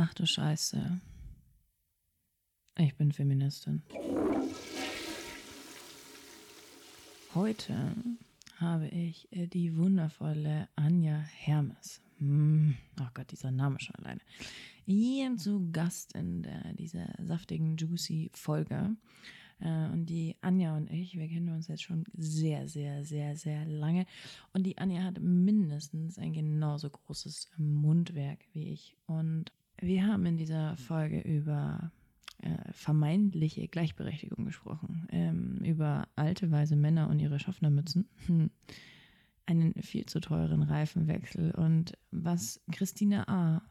Ach du Scheiße. Ich bin Feministin. Heute habe ich äh, die wundervolle Anja Hermes. Hm, oh Gott, dieser Name schon alleine. Hier zu Gast in der, dieser saftigen, juicy Folge. Äh, und die Anja und ich, wir kennen uns jetzt schon sehr, sehr, sehr, sehr lange. Und die Anja hat mindestens ein genauso großes Mundwerk wie ich. Und wir haben in dieser Folge über äh, vermeintliche Gleichberechtigung gesprochen, ähm, über alte weise Männer und ihre Schaffnermützen, hm. einen viel zu teuren Reifenwechsel und was Christina A.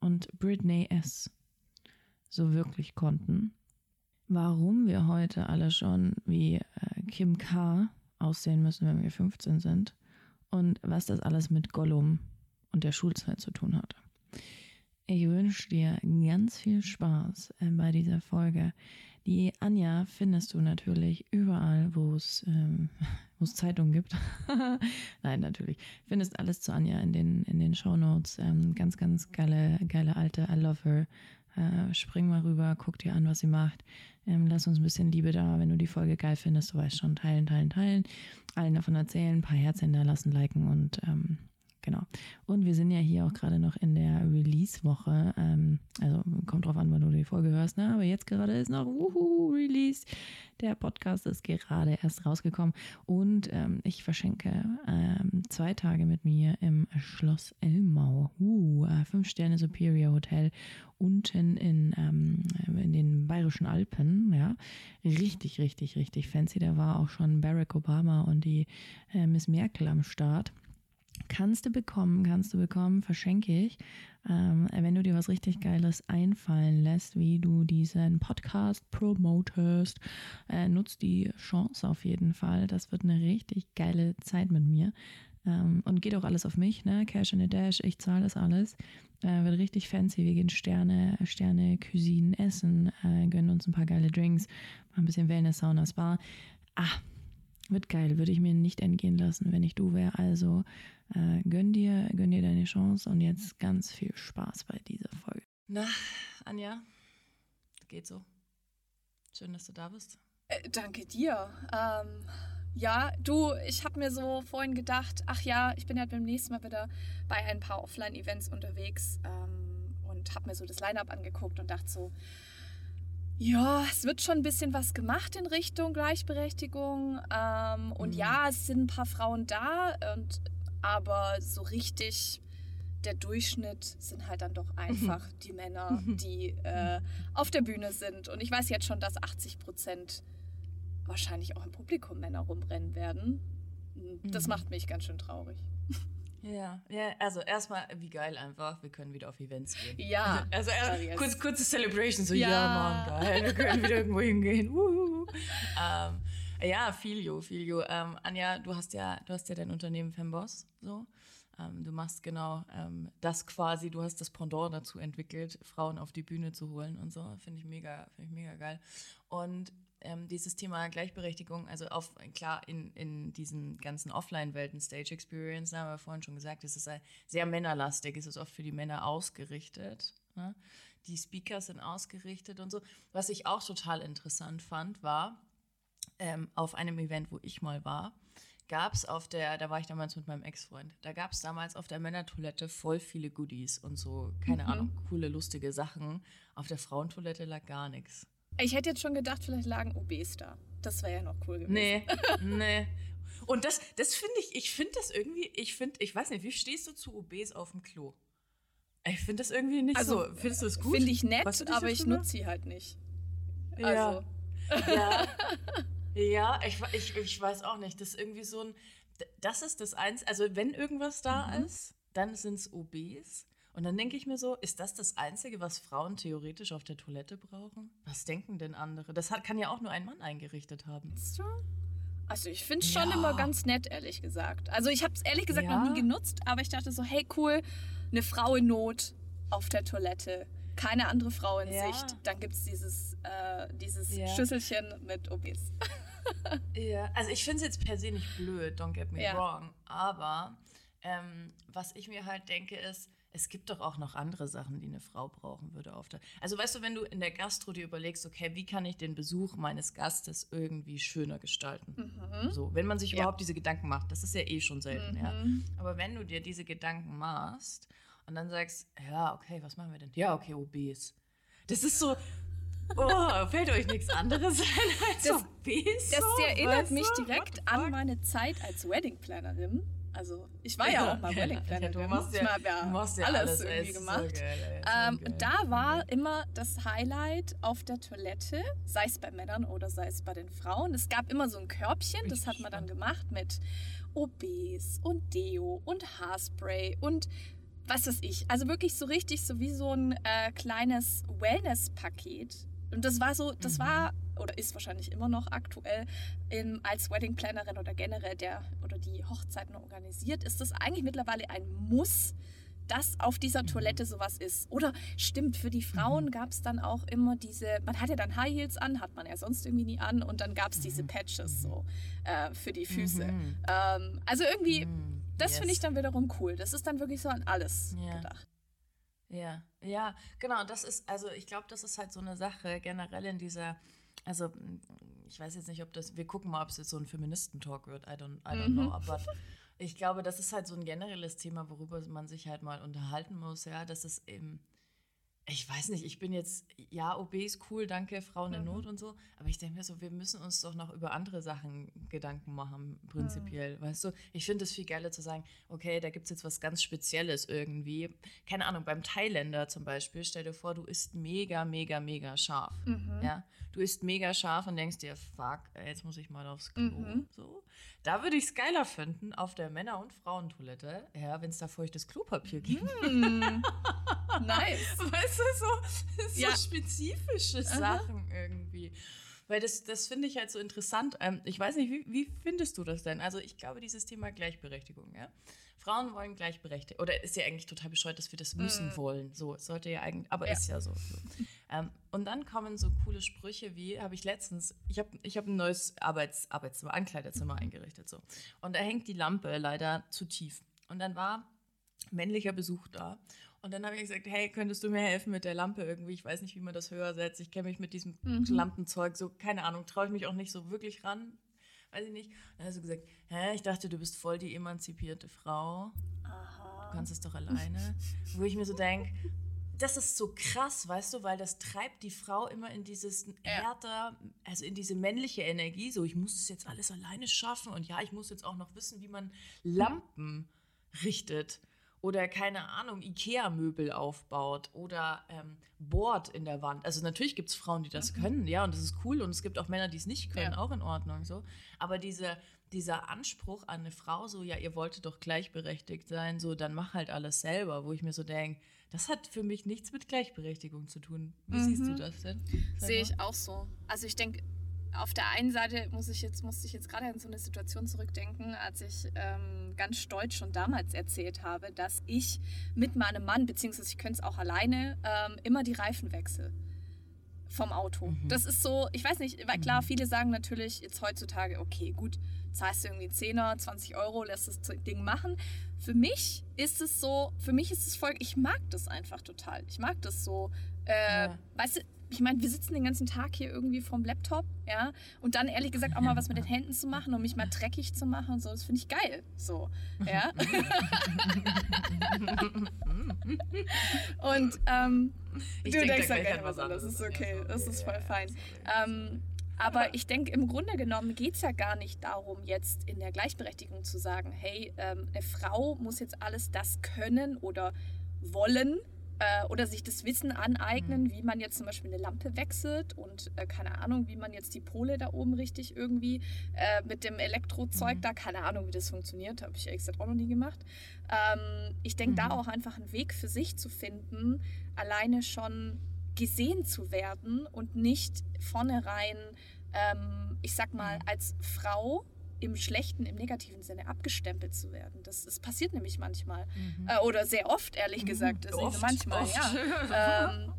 und Britney S. so wirklich konnten, warum wir heute alle schon wie äh, Kim K. aussehen müssen, wenn wir 15 sind und was das alles mit Gollum und der Schulzeit zu tun hatte. Ich wünsche dir ganz viel Spaß äh, bei dieser Folge. Die Anja findest du natürlich überall, wo es ähm, Zeitungen gibt. Nein, natürlich. Findest alles zu Anja in den, in den Shownotes. Ähm, ganz, ganz geile, geile alte I love her. Äh, spring mal rüber, guck dir an, was sie macht. Ähm, lass uns ein bisschen Liebe da. Wenn du die Folge geil findest, du weißt schon, teilen, teilen, teilen. Allen davon erzählen, ein paar Herzen da lassen, liken und ähm, Genau. Und wir sind ja hier auch gerade noch in der Release-Woche. Ähm, also kommt drauf an, wann du die Folge hörst. Ne? Aber jetzt gerade ist noch uhuhu, Release. Der Podcast ist gerade erst rausgekommen. Und ähm, ich verschenke ähm, zwei Tage mit mir im Schloss Elmau. Uh, fünf Sterne Superior Hotel unten in, ähm, in den bayerischen Alpen. Ja, richtig, richtig, richtig fancy. Da war auch schon Barack Obama und die äh, Miss Merkel am Start. Kannst du bekommen, kannst du bekommen, verschenke ich. Ähm, wenn du dir was richtig Geiles einfallen lässt, wie du diesen Podcast promotest, äh, nutzt die Chance auf jeden Fall. Das wird eine richtig geile Zeit mit mir. Ähm, und geht auch alles auf mich, ne? Cash in a Dash, ich zahle das alles. Äh, wird richtig fancy. Wir gehen Sterne, Sterne, Cuisine essen, äh, gönnen uns ein paar geile Drinks, mal ein bisschen Wellness, Sauna, Spa. Ah, wird geil, würde ich mir nicht entgehen lassen, wenn ich du wäre. Also äh, gönn, dir, gönn dir deine Chance und jetzt ganz viel Spaß bei dieser Folge. Na, Anja, geht so. Schön, dass du da bist. Äh, danke dir. Ähm, ja, du, ich habe mir so vorhin gedacht, ach ja, ich bin ja beim nächsten Mal wieder bei ein paar Offline-Events unterwegs ähm, und habe mir so das Line-up angeguckt und dachte so, ja, es wird schon ein bisschen was gemacht in Richtung Gleichberechtigung. Ähm, und mhm. ja, es sind ein paar Frauen da und aber so richtig der Durchschnitt sind halt dann doch einfach die Männer, die äh, auf der Bühne sind. Und ich weiß jetzt schon, dass 80 Prozent wahrscheinlich auch im Publikum Männer rumrennen werden. Das mhm. macht mich ganz schön traurig. Ja, ja, also erstmal, wie geil einfach, wir können wieder auf Events gehen. Ja. Also, also äh, kurz, kurze Celebration, so ja, ja Mann, geil, wir können wieder irgendwo hingehen. ähm, ja, Filio, Filio. Ähm, Anja, du hast ja, du hast ja dein Unternehmen Femboss, so. Ähm, du machst genau ähm, das quasi, du hast das Pendant dazu entwickelt, Frauen auf die Bühne zu holen und so. Finde ich mega, finde ich mega geil. Und ähm, dieses Thema Gleichberechtigung, also auf, klar, in, in diesen ganzen Offline-Welten, Stage Experience, haben wir vorhin schon gesagt, es ist sehr männerlastig, es ist oft für die Männer ausgerichtet. Ne? Die Speakers sind ausgerichtet und so. Was ich auch total interessant fand, war, ähm, auf einem Event, wo ich mal war, gab es auf der, da war ich damals mit meinem Ex-Freund, da gab es damals auf der Männertoilette voll viele Goodies und so, keine mhm. Ahnung, coole, lustige Sachen. Auf der Frauentoilette lag gar nichts. Ich hätte jetzt schon gedacht, vielleicht lagen OBs da. Das wäre ja noch cool gewesen. Nee, nee. Und das, das finde ich, ich finde das irgendwie, ich finde, ich weiß nicht, wie stehst du zu OBs auf dem Klo? Ich finde das irgendwie nicht also, so. Findest du es gut? Finde ich nett, aber ich nutze sie halt nicht. Also. Ja. ja. Ja, ich, ich, ich weiß auch nicht. Das ist irgendwie so ein. Das ist das eins. Also, wenn irgendwas da mhm. ist, dann sind es OBs. Und dann denke ich mir so, ist das das Einzige, was Frauen theoretisch auf der Toilette brauchen? Was denken denn andere? Das hat, kann ja auch nur ein Mann eingerichtet haben. Also ich finde es schon ja. immer ganz nett, ehrlich gesagt. Also ich habe es ehrlich gesagt ja. noch nie genutzt, aber ich dachte so, hey cool, eine Frau in Not auf der Toilette keine andere Frau in ja. Sicht, dann gibt es dieses, äh, dieses ja. Schüsselchen mit OBs. ja, also ich finde es jetzt per se nicht blöd, don't get me ja. wrong. Aber ähm, was ich mir halt denke ist, es gibt doch auch noch andere Sachen, die eine Frau brauchen würde auf der. Also weißt du, wenn du in der Gastro dir überlegst, okay, wie kann ich den Besuch meines Gastes irgendwie schöner gestalten? Mhm. So, wenn man sich Ja. überhaupt diese Gedanken macht, das ist ja eh schon selten, ja. Mhm. Aber wenn du dir diese Gedanken machst und dann sagst, ja, okay, was machen wir denn? Ja, okay, obes. Das ist so, oh, fällt euch nichts anderes ein als Das- obes? Das so, erinnert mich du? direkt an meine Zeit als Wedding-Plannerin. Also, ich war ja, auch mal Ja, Wedding-Plannerin. du machst Ich ja, hab ja machst ja alles, alles, irgendwie ist so gemacht. geil, Ähm, geil. da war immer das Highlight auf der Toilette, sei es bei Männern oder sei es bei den Frauen. Es gab immer so ein Körbchen, ich das hat man dann gemacht mit OBs und Deo und Haarspray und was weiß ich. Also wirklich so richtig so wie so ein äh, kleines Wellness-Paket. Und das war so, das Mhm. war oder ist wahrscheinlich immer noch aktuell im, als Wedding-Plannerin oder generell der oder die Hochzeiten organisiert, ist das eigentlich mittlerweile ein Muss, dass auf dieser Mhm. Toilette sowas ist. Oder stimmt, für die Frauen Mhm. gab es dann auch immer diese, man hatte dann High Heels an, hat man ja sonst irgendwie nie an und dann gab es diese Mhm. Patches so äh, für die Füße. Mhm. Ähm, also irgendwie, Das finde ich Yes. dann wiederum cool. Das ist dann wirklich so an alles Ja. gedacht. Ja, ja, genau. Das ist, also ich glaube, das ist halt so eine Sache generell in dieser, also ich weiß jetzt nicht, ob das, wir gucken mal, ob es jetzt so ein Feministentalk wird, I don't, I don't Mhm. know, aber ich glaube, das ist halt so ein generelles Thema, worüber man sich halt mal unterhalten muss, ja, das ist eben, ich weiß nicht, ich bin jetzt, ja, OB ist cool, danke, Frauen in Mhm. Not und so, aber ich denke mir so, wir müssen uns doch noch über andere Sachen Gedanken machen, prinzipiell, weißt du? Ich finde es viel geiler zu sagen, okay, da gibt es jetzt was ganz Spezielles irgendwie. Keine Ahnung, beim Thailänder zum Beispiel, stell dir vor, du isst mega, mega, mega scharf, Mhm. ja? Du isst mega scharf und denkst dir, fuck, jetzt muss ich mal aufs Klo, Mhm. so. Da würde ich es geiler finden, auf der Männer- und Frauentoilette, ja, wenn es da feuchtes Klopapier gibt. Hm. nice. Weißt du, so, so Ja. spezifische Sachen irgendwie. Weil das, das finde ich halt so interessant. Ähm, ich weiß nicht, wie, wie findest du das denn? Also ich glaube, dieses Thema Gleichberechtigung, ja. Frauen wollen gleichberechtigt. Oder ist ja eigentlich total bescheuert, dass wir das müssen wollen. So, sollte ja eigentlich, aber Mm. Ja. ist ja so. so. Ähm, und dann kommen so coole Sprüche wie, habe ich letztens, ich habe ich hab ein neues Arbeits, Arbeitszimmer, Ankleidezimmer eingerichtet. So. Und da hängt die Lampe leider zu tief. Und dann war männlicher Besuch da. Und dann habe ich gesagt, hey, könntest du mir helfen mit der Lampe irgendwie? Ich weiß nicht, wie man das höher setzt. Ich kenne mich mit diesem Mhm. Lampenzeug so, keine Ahnung, traue ich mich auch nicht so wirklich ran. Weiß ich nicht. Dann hast du gesagt, hä, ich dachte, du bist voll die emanzipierte Frau. Du Aha. kannst es doch alleine. Wo ich mir so denke, das ist so krass, weißt du, weil das treibt die Frau immer in dieses härter, also in diese männliche Energie, so ich muss es jetzt alles alleine schaffen und ja, ich muss jetzt auch noch wissen, wie man Lampen richtet oder keine Ahnung, Ikea-Möbel aufbaut oder ähm, bohrt in der Wand. Also natürlich gibt es Frauen, die das können, ja, und das ist cool und es gibt auch Männer, die es nicht können, Ja. auch in Ordnung so. Aber diese, dieser Anspruch an eine Frau, so, ja, ihr wolltet doch gleichberechtigt sein, so, dann mach halt alles selber, wo ich mir so denke, das hat für mich nichts mit Gleichberechtigung zu tun. Wie siehst du Mhm. das denn? Sehe ich auch so. Also ich denke, auf der einen Seite muss ich jetzt, musste ich jetzt gerade an so eine Situation zurückdenken, als ich ähm, ganz stolz schon damals erzählt habe, dass ich mit meinem Mann, beziehungsweise ich könnte es auch alleine, ähm, immer die Reifen wechsle vom Auto. Mhm. Das ist so, ich weiß nicht, weil klar, viele sagen natürlich jetzt heutzutage, okay, gut, zahlst du irgendwie 10er, 20 Euro, lässt das Ding machen. Für mich ist es so, für mich ist es voll, ich mag das einfach total. Ich mag das so, äh, Ja. weißt du, ich meine, wir sitzen den ganzen Tag hier irgendwie vorm Laptop, ja, und dann ehrlich gesagt auch mal was mit den Händen zu machen, um mich mal dreckig zu machen und so, das finde ich geil, so, ja. und ähm, Ich du denk da denkst gleich ja an gerne was anderes, ist Ja, okay, das ist voll fein. Ähm, aber ich denke, im Grunde genommen geht es ja gar nicht darum, jetzt in der Gleichberechtigung zu sagen, hey, ähm, eine Frau muss jetzt alles das können oder wollen äh, oder sich das Wissen aneignen, Mhm. wie man jetzt zum Beispiel eine Lampe wechselt und äh, keine Ahnung, wie man jetzt die Pole da oben richtig irgendwie äh, mit dem Elektrozeug Mhm. da, keine Ahnung, wie das funktioniert, habe ich ehrlich gesagt auch noch nie gemacht. Ähm, ich denke, da Mhm. auch einfach einen Weg für sich zu finden, alleine schon gesehen zu werden und nicht vornherein, ähm, ich sag mal, Mhm. als Frau im schlechten, im negativen Sinne abgestempelt zu werden. Das, das passiert nämlich manchmal. Mhm. Äh, oder sehr oft, ehrlich gesagt. Also Oft, manchmal, oft. ja. Ähm,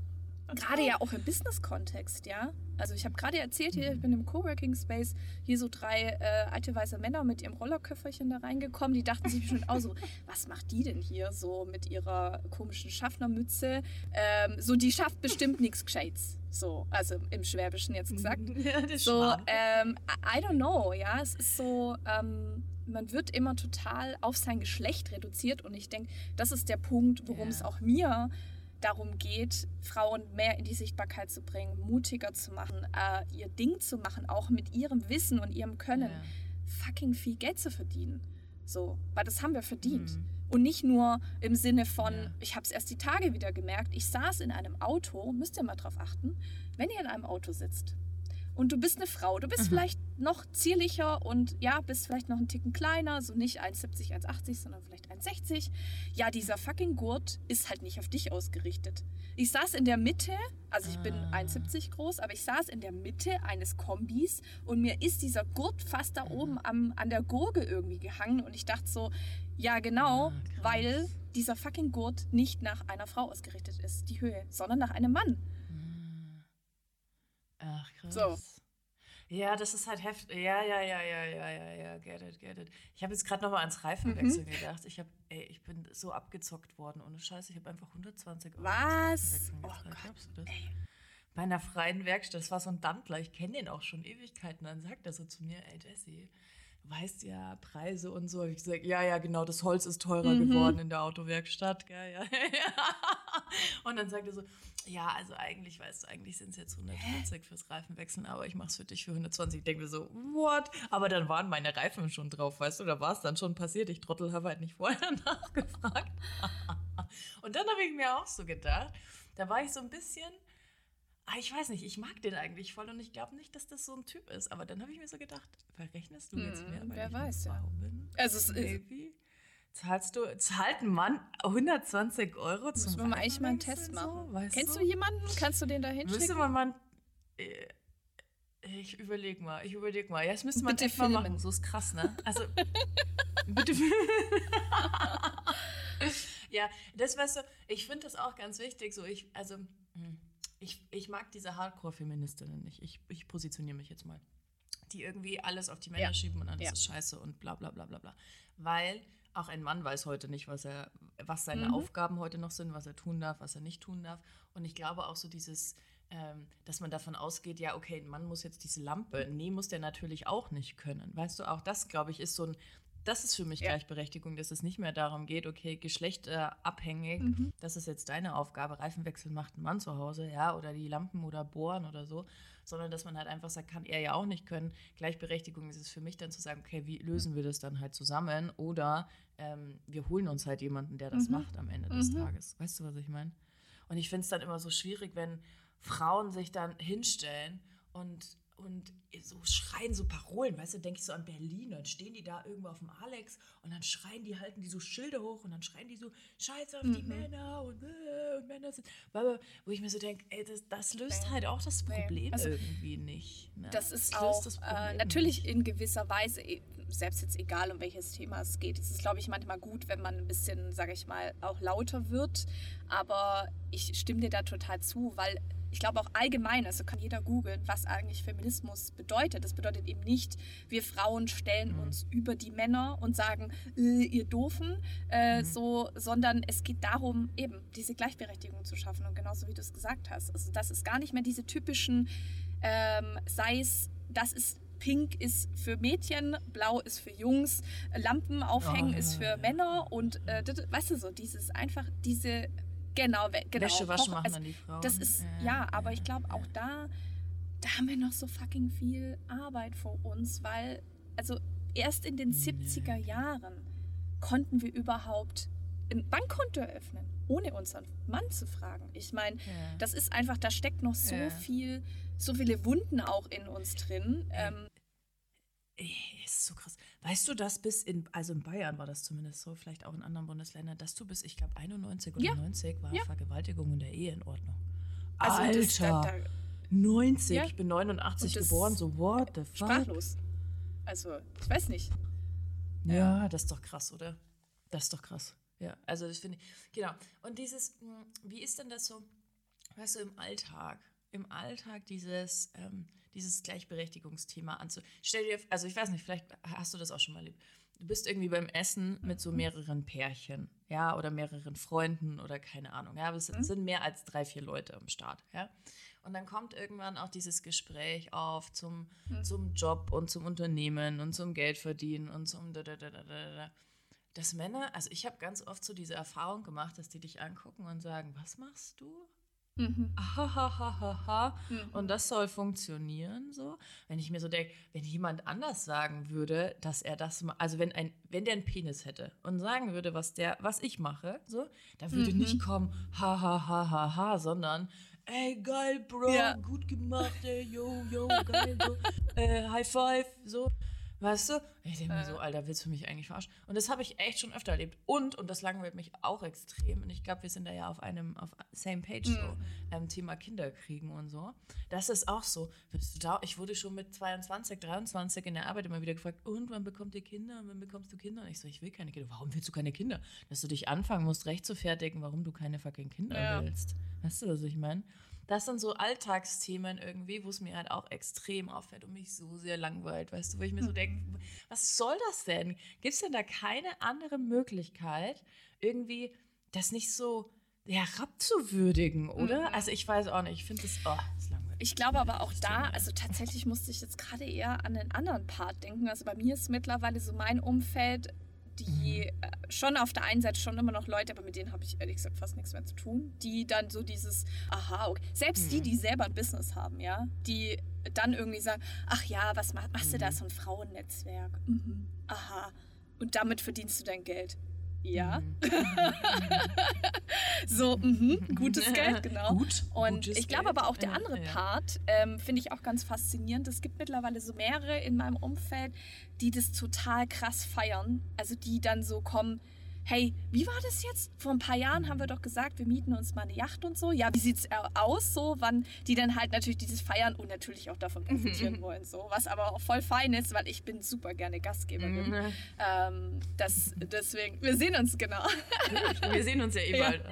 gerade ja auch im Business-Kontext, ja. Also ich habe gerade erzählt hier, ich bin im Coworking Space, hier so drei äh, alte weiße Männer mit ihrem Rollerköfferchen da reingekommen. Die dachten sich bestimmt auch so, was macht die denn hier so mit ihrer komischen Schaffnermütze? Ähm, so, die schafft bestimmt nichts Gescheites. So, also im Schwäbischen jetzt gesagt. Ja, das So, ähm, I I don't know, ja. Es ist so, ähm, man wird immer total auf sein Geschlecht reduziert und ich denke, das ist der Punkt, worum Ja. es auch mir darum geht, Frauen mehr in die Sichtbarkeit zu bringen, mutiger zu machen, äh, ihr Ding zu machen, auch mit ihrem Wissen und ihrem Können Ja. fucking viel Geld zu verdienen. So, weil das haben wir verdient. Mhm. Und nicht nur im Sinne von, Ja. ich habe es erst die Tage wieder gemerkt, ich saß in einem Auto, müsst ihr mal drauf achten, wenn ihr in einem Auto sitzt und du bist eine Frau, du bist Mhm. vielleicht noch zierlicher und ja, bist vielleicht noch einen Ticken kleiner, so nicht 1,70, 1,80, sondern vielleicht 1,60. Ja, dieser fucking Gurt ist halt nicht auf dich ausgerichtet. Ich saß in der Mitte, also ich bin Ah. 1,70 groß, aber ich saß in der Mitte eines Kombis und mir ist dieser Gurt fast da Mhm. oben am, an der Gurgel irgendwie gehangen und ich dachte so, ja genau, Ah, weil dieser fucking Gurt nicht nach einer Frau ausgerichtet ist, die Höhe, sondern nach einem Mann. Ach, krass. So. Ja, das ist halt heftig. Ja, ja, ja, ja, ja, ja, ja, get it, get it. Ich habe jetzt gerade nochmal ans Reifenwechsel Mhm. gedacht. Ich habe, ey, ich bin so abgezockt worden, ohne Scheiße. Ich habe einfach 120 Euro. Was? Oh. Gott, Glaubst du das? ey. Bei einer freien Werkstatt, das war so ein Dantler, ich kenne den auch schon Ewigkeiten. Dann sagt er so zu mir, ey Jesse, du weißt ja Preise und so. Hab Ich gesagt, ja, ja, genau, das Holz ist teurer Mhm. geworden in der Autowerkstatt. Gell, ja, ja. Und dann sagt er so, ja, also eigentlich, weißt du, eigentlich sind es jetzt 140 fürs Reifenwechseln, aber ich mache es für dich für 120. Ich denke mir so, what? Aber dann waren meine Reifen schon drauf, weißt du, da war es dann schon passiert. Ich Trottel habe halt nicht vorher nachgefragt. Und dann habe ich mir auch so gedacht, da war ich so ein bisschen, ah, ich weiß nicht, ich mag den eigentlich voll und ich glaube nicht, dass das so ein Typ ist. Aber dann habe ich mir so gedacht, verrechnest du jetzt Hm, mehr, weil wer ich weiß, ja. Bin? Also es? Zahlst du, zahlt ein Mann 120 Euro zum müssen wir mal eigentlich mal einen Test machen. So, Kennst du? du jemanden? Kannst du den da Müsste hinschicken? man mal. äh, Ich überleg mal, ich überleg mal. Ja, das müsste man Bitte echt mal filmen. machen. So ist krass, ne? Also, bitte. ja, das weißt du, ich finde das auch ganz wichtig. So, ich, also, hm, ich, ich mag diese Hardcore-Feministinnen nicht. Ich, ich positioniere mich jetzt mal. Die irgendwie alles auf die Männer Ja. schieben und alles Ja. ist scheiße und bla bla bla bla bla. Weil auch ein Mann weiß heute nicht, was er, was seine Mhm. Aufgaben heute noch sind, was er tun darf, was er nicht tun darf. Und ich glaube auch so dieses, ähm, dass man davon ausgeht, ja, okay, ein Mann muss jetzt diese Lampe. Nee, muss der natürlich auch nicht können. Weißt du, auch das, glaube ich, ist so ein, das ist für mich Ja. Gleichberechtigung, dass es nicht mehr darum geht, okay, geschlechterabhängig, Mhm. das ist jetzt deine Aufgabe, Reifenwechsel macht ein Mann zu Hause, ja, oder die Lampen oder bohren oder so, sondern dass man halt einfach sagt, kann er ja auch nicht können. Gleichberechtigung ist es für mich dann zu sagen, okay, wie lösen wir das dann halt zusammen oder ähm, wir holen uns halt jemanden, der das Mhm. macht am Ende des Mhm. Tages. Weißt du, was ich meine? Und ich finde es dann immer so schwierig, wenn Frauen sich dann hinstellen und, und so schreien, so Parolen, weißt du, denke ich so an Berlin, dann stehen die da irgendwo auf dem Alex und dann schreien die, halten die so Schilder hoch und dann schreien die so, scheiß auf die Mhm. Männer und, äh, und Männer sind, wo ich mir so denke, ey, das, das löst Nee. halt auch das Nee. Problem Also, irgendwie nicht. Ne? Das ist löst auch das äh, Problem natürlich in gewisser Weise, e- selbst jetzt egal, um welches Thema es geht. Es ist, glaube ich, manchmal gut, wenn man ein bisschen, sage ich mal, auch lauter wird. Aber ich stimme dir da total zu, weil ich glaube auch allgemein, also kann jeder googeln, was eigentlich Feminismus bedeutet. Das bedeutet eben nicht, wir Frauen stellen Mhm. uns über die Männer und sagen, äh, ihr Doofen, äh, Mhm. so, sondern es geht darum, eben diese Gleichberechtigung zu schaffen. Und genauso wie du es gesagt hast. Also das ist gar nicht mehr diese typischen, ähm, sei es, das ist Pink ist für Mädchen, Blau ist für Jungs, Lampen aufhängen Oh, ist für ja. Männer und äh, weißt du so, dieses einfach, diese, genau, genau. Wäsche waschen machen also, dann die Frauen. das ist, ja, aber ich glaube auch da, da haben wir noch so fucking viel Arbeit vor uns, weil, also erst in den 70er Jahren konnten wir überhaupt ein Bankkonto eröffnen, ohne unseren Mann zu fragen. Ich meine, Ja. das ist einfach, da steckt noch so Ja. viel, so viele Wunden auch in uns drin. Ähm, ist so krass. Weißt du, dass bis in, also in Bayern war das zumindest so, vielleicht auch in anderen Bundesländern, dass du bis, ich glaube, 91 oder Ja. 90 war Ja. Vergewaltigung in der Ehe in Ordnung. also Alter, das, da, da, 90, Ja. ich bin 89 Und das- geboren, so what the fuck? sprachlos. Also, ich weiß nicht. Ja, das ist doch krass, oder? Das ist doch krass. Ja, also das finde ich, genau. Und dieses, mh, wie ist denn das so? weißt du, im Alltag, im Alltag dieses, ähm, dieses Gleichberechtigungsthema anzu. Stell dir, also ich weiß nicht, vielleicht hast du das auch schon mal erlebt. Du bist irgendwie beim Essen mit so mehreren Pärchen, ja, oder mehreren Freunden oder keine Ahnung, ja, aber es Mhm. sind mehr als drei, vier Leute am Start, ja. Und dann kommt irgendwann auch dieses Gespräch auf zum, Mhm. zum Job und zum Unternehmen und zum Geldverdienen und zum da, da, da, da, da, da. Dass Männer, also ich habe ganz oft so diese Erfahrung gemacht, dass die dich angucken und sagen, was machst du? Mhm. Mhm. Und das soll funktionieren, so. Wenn ich mir so denke, wenn jemand anders sagen würde, dass er das, also wenn ein, wenn der einen Penis hätte und sagen würde, was der, was ich mache, so, da würde Mhm. nicht kommen, hahaha, sondern, ey, geil, Bro, Ja. gut gemacht, ey, yo, yo, geil, so, äh, High Five, so. Weißt du? Ich denke mir Äh. so, Alter, willst du mich eigentlich verarschen? Und das habe ich echt schon öfter erlebt. Und, und das langweilt mich auch extrem, und ich glaube, wir sind da ja auf einem, auf same page so, Mhm. ähm, Thema Kinderkriegen und so. Das ist auch so. Da? Ich wurde schon mit 22, 23 in der Arbeit immer wieder gefragt, und wann bekommt ihr Kinder? Und wann bekommst du Kinder? Und ich so, ich will keine Kinder. Warum willst du keine Kinder? Dass du dich anfangen musst, recht zu fertigen, warum du keine fucking Kinder Ja. willst. Weißt du, was ich meine? Das sind so Alltagsthemen irgendwie, wo es mir halt auch extrem auffällt und mich so sehr langweilt, weißt du, wo ich mir so denke, was soll das denn? Gibt es denn da keine andere Möglichkeit, irgendwie das nicht so herabzuwürdigen, oder? Mhm. Also ich weiß auch nicht, ich finde das, oh, das langweilig. Ich glaube aber auch da, also tatsächlich musste ich jetzt gerade eher an den anderen Part denken. Also bei mir ist mittlerweile so mein Umfeld, die äh, schon auf der einen Seite schon immer noch Leute, aber mit denen habe ich ehrlich gesagt fast nichts mehr zu tun, die dann so dieses, aha, okay. selbst die, Mhm. die selber ein Business haben, ja, die dann irgendwie sagen, ach ja, was mach, machst du da Mhm. so ein Frauennetzwerk? Mhm. Aha. Und damit verdienst du dein Geld. Ja, Mhm. so, mhm, gutes Geld, genau. Gut. Und ich glaube aber auch der Ja, andere ja. Part ähm, finde ich auch ganz faszinierend. Es gibt mittlerweile so mehrere in meinem Umfeld, die das total krass feiern. Also die dann so kommen, hey, wie war das jetzt? Vor ein paar Jahren haben wir doch gesagt, wir mieten uns mal eine Yacht und so. Ja, wie sieht's äh, aus so? Wann die dann halt natürlich dieses feiern und natürlich auch davon profitieren wollen so. Was aber auch voll fein ist, weil ich bin super gerne Gastgeberin. Mhm. Ähm, das, deswegen, wir sehen uns genau. Wir sehen uns ja eh Ja. bald.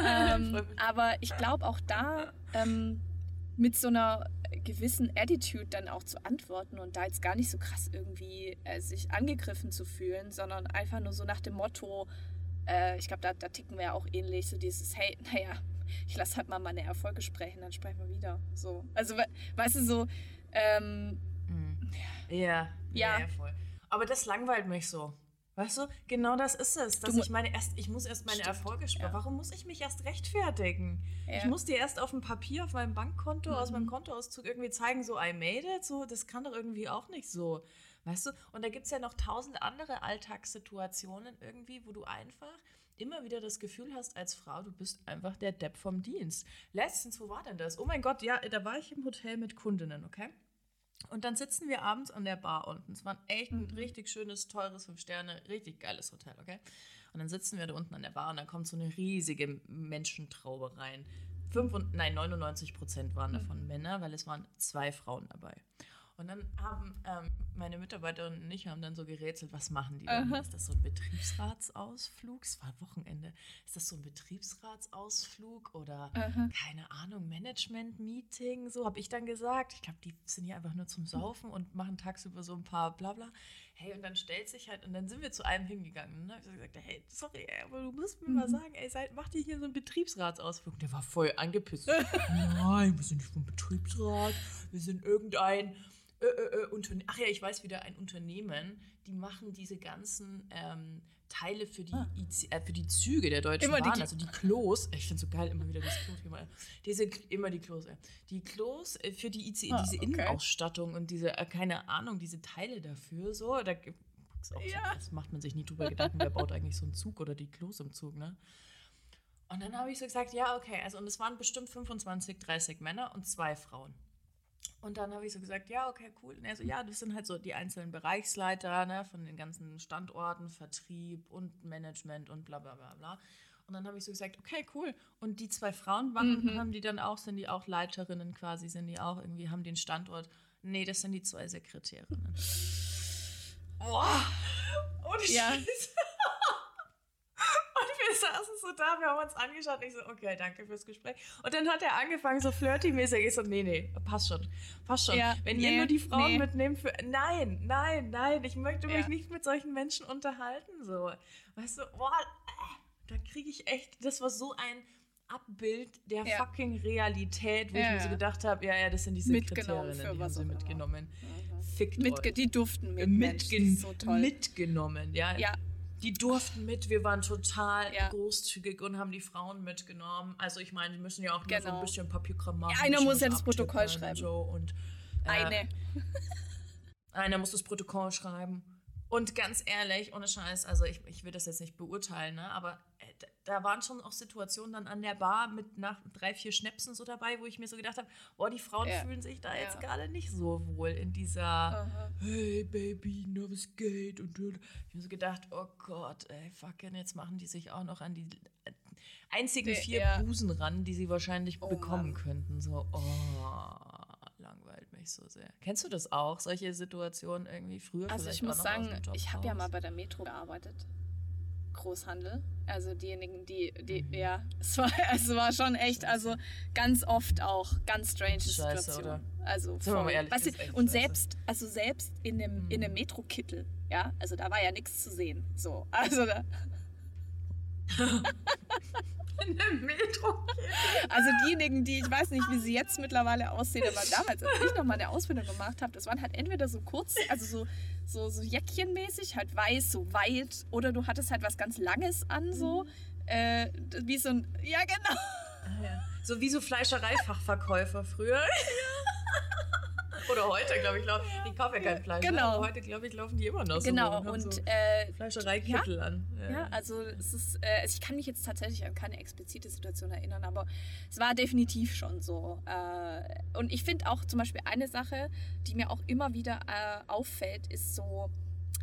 Anja. ähm, aber ich glaube auch da ähm, mit so einer gewissen Attitude dann auch zu antworten und da jetzt gar nicht so krass irgendwie äh, sich angegriffen zu fühlen, sondern einfach nur so nach dem Motto, äh, ich glaube, da, da ticken wir ja auch ähnlich, so dieses, hey, naja, ich lasse halt mal meine Erfolge sprechen, dann sprechen wir wieder. So. Also, we weißt du, so, ähm, Mhm. Ja, ja, Ja. ja, voll. Aber das langweilt mich so. Weißt du, genau das ist es. Dass ich meine, erst, ich muss erst meine Stimmt, Erfolge sprechen. ja. Warum muss ich mich erst rechtfertigen? Ich Ja. muss dir erst auf dem Papier, auf meinem Bankkonto, aus Mhm. meinem Kontoauszug irgendwie zeigen, so I made it. So, das kann doch irgendwie auch nicht so. Weißt du? Und da gibt es ja noch tausend andere Alltagssituationen irgendwie, wo du einfach immer wieder das Gefühl hast, als Frau, du bist einfach der Depp vom Dienst. Letztens, wo war denn das? Oh mein Gott, ja, da war ich im Hotel mit Kundinnen, okay? Und dann sitzen wir abends an der Bar unten. Es war echt ein Mhm. richtig schönes, teures, fünf Sterne, richtig geiles Hotel, okay? Und dann sitzen wir da unten an der Bar und dann kommt so eine riesige Menschentraube rein. Fünf und, nein, 99 Prozent waren Mhm. davon Männer, weil es waren zwei Frauen dabei. Und dann haben ähm, meine Mitarbeiterin und ich haben dann so gerätselt, was machen die denn? Aha. Ist das so ein Betriebsratsausflug? Es war Wochenende. Ist das so ein Betriebsratsausflug oder aha. keine Ahnung, Management-Meeting, so habe ich dann gesagt. Ich glaube, die sind hier einfach nur zum Saufen und machen tagsüber so ein paar Blabla. Hey, und dann stellt sich halt, und dann sind wir zu einem hingegangen. Und dann habe ich gesagt, hey, sorry, aber du musst mir mal Mhm. sagen, ey, seid, macht ihr hier so einen Betriebsratsausflug? Der war voll angepisst. Nein, wir sind nicht vom Betriebsrat, wir sind irgendein äh, äh, äh, Unterne Ach ja, ich weiß wieder, ein Unternehmen, die machen diese ganzen ähm, Teile für die, Ah. IC, äh, für die Züge der Deutschen Immer die Bahn, Klo- also die Klos. Ich finde so geil, immer wieder das Klo-Thema. Diese, immer die Klos, ja. Die Klos äh, für die ICE, Ah, diese okay. Innenausstattung und diese, äh, keine Ahnung, diese Teile dafür, so, da Ja. das macht man sich nie drüber Gedanken, wer baut eigentlich so einen Zug oder die Klos im Zug, ne? Und dann habe ich so gesagt, ja, okay, also und es waren bestimmt 25, 30 Männer und zwei Frauen. Und dann habe ich so gesagt, ja, okay, cool. Und er so, ja, das sind halt so die einzelnen Bereichsleiter ne, von den ganzen Standorten, Vertrieb und Management und bla bla bla bla. Und dann habe ich so gesagt, okay, cool. Und die zwei Frauen machen, Mhm. haben die dann auch, sind die auch Leiterinnen quasi, sind die auch irgendwie, haben den Standort. Nee, das sind die zwei Sekretärinnen. Boah! Und Ja. Wir saßen so da, wir haben uns angeschaut. Ich so, okay, danke fürs Gespräch. Und dann hat er angefangen, so flirty-mäßig. Ich so, nee, nee, passt schon. Passt schon. Ja, Wenn nee, ihr nur die Frauen nee. mitnehmt für. Nein, nein, nein. Ich möchte mich Ja. nicht mit solchen Menschen unterhalten. So. Weißt du, boah, äh, da kriege ich echt. Das war so ein Abbild der Ja. fucking Realität, wo ich Ja, mir so ja. gedacht habe, ja, ja, das sind die Mitgenommen Sekretärinnen, die haben sie mitgenommen. Mhm. Fickt Mitge euch. die durften mit. Mitgen so mitgenommen, ja. Ja. Die durften mit, wir waren total Ja. großzügig und haben die Frauen mitgenommen. Also ich meine, die müssen ja auch nur so Genau. ein bisschen Papierkram machen. Ja, einer muss ja das Protokoll schreiben. Und, so und, äh, Eine. einer muss das Protokoll schreiben. Und ganz ehrlich, ohne Scheiß, also ich, ich will das jetzt nicht beurteilen, ne? aber äh, da- waren schon auch Situationen dann an der Bar mit nach drei, vier Schnäpsen so dabei, wo ich mir so gedacht habe, boah, die Frauen Ja. fühlen sich da jetzt Ja. gerade nicht so wohl in dieser Aha. hey Baby, na was geht? Und ich habe mir so gedacht, oh Gott, ey, fucking, jetzt machen die sich auch noch an die äh, einzigen vier ja. Busen ran, die sie wahrscheinlich Oh bekommen Mann. könnten. So, oh, mich so sehr. Kennst du das auch, solche Situationen irgendwie früher? Also ich muss sagen, ich habe ja mal bei der Metro gearbeitet. Großhandel. Also diejenigen, die, die Mhm. ja, es war, es war schon echt, also ganz oft auch ganz strange Scheiße, Situationen. Also Sind wir mal voll. ehrlich, ist echt und selbst, also selbst in dem, in Mhm. dem Metro-Kittel, ja, also da war ja nichts zu sehen. So, also da, in der Metro. Also diejenigen, die, ich weiß nicht, wie sie jetzt mittlerweile aussehen, aber damals, als ich noch mal eine Ausbildung gemacht habe, das waren halt entweder so kurz, also so, so, so Jäckchenmäßig, halt weiß, so weit, oder du hattest halt was ganz Langes an, so, äh, wie so ein, ja genau. Ah, ja. So wie so Fleischereifachverkäufer früher. Oder heute, glaube ich, laufen. Die kaufen ja kein Fleisch. ne? Genau. Aber heute, glaube ich, laufen die immer noch so. Genau, und so äh, Fleischereikittel an. Ja, also es ist, äh, also ich kann mich jetzt tatsächlich an keine explizite Situation erinnern, aber es war definitiv schon so. Äh, und ich finde auch zum Beispiel eine Sache, die mir auch immer wieder äh, auffällt, ist so,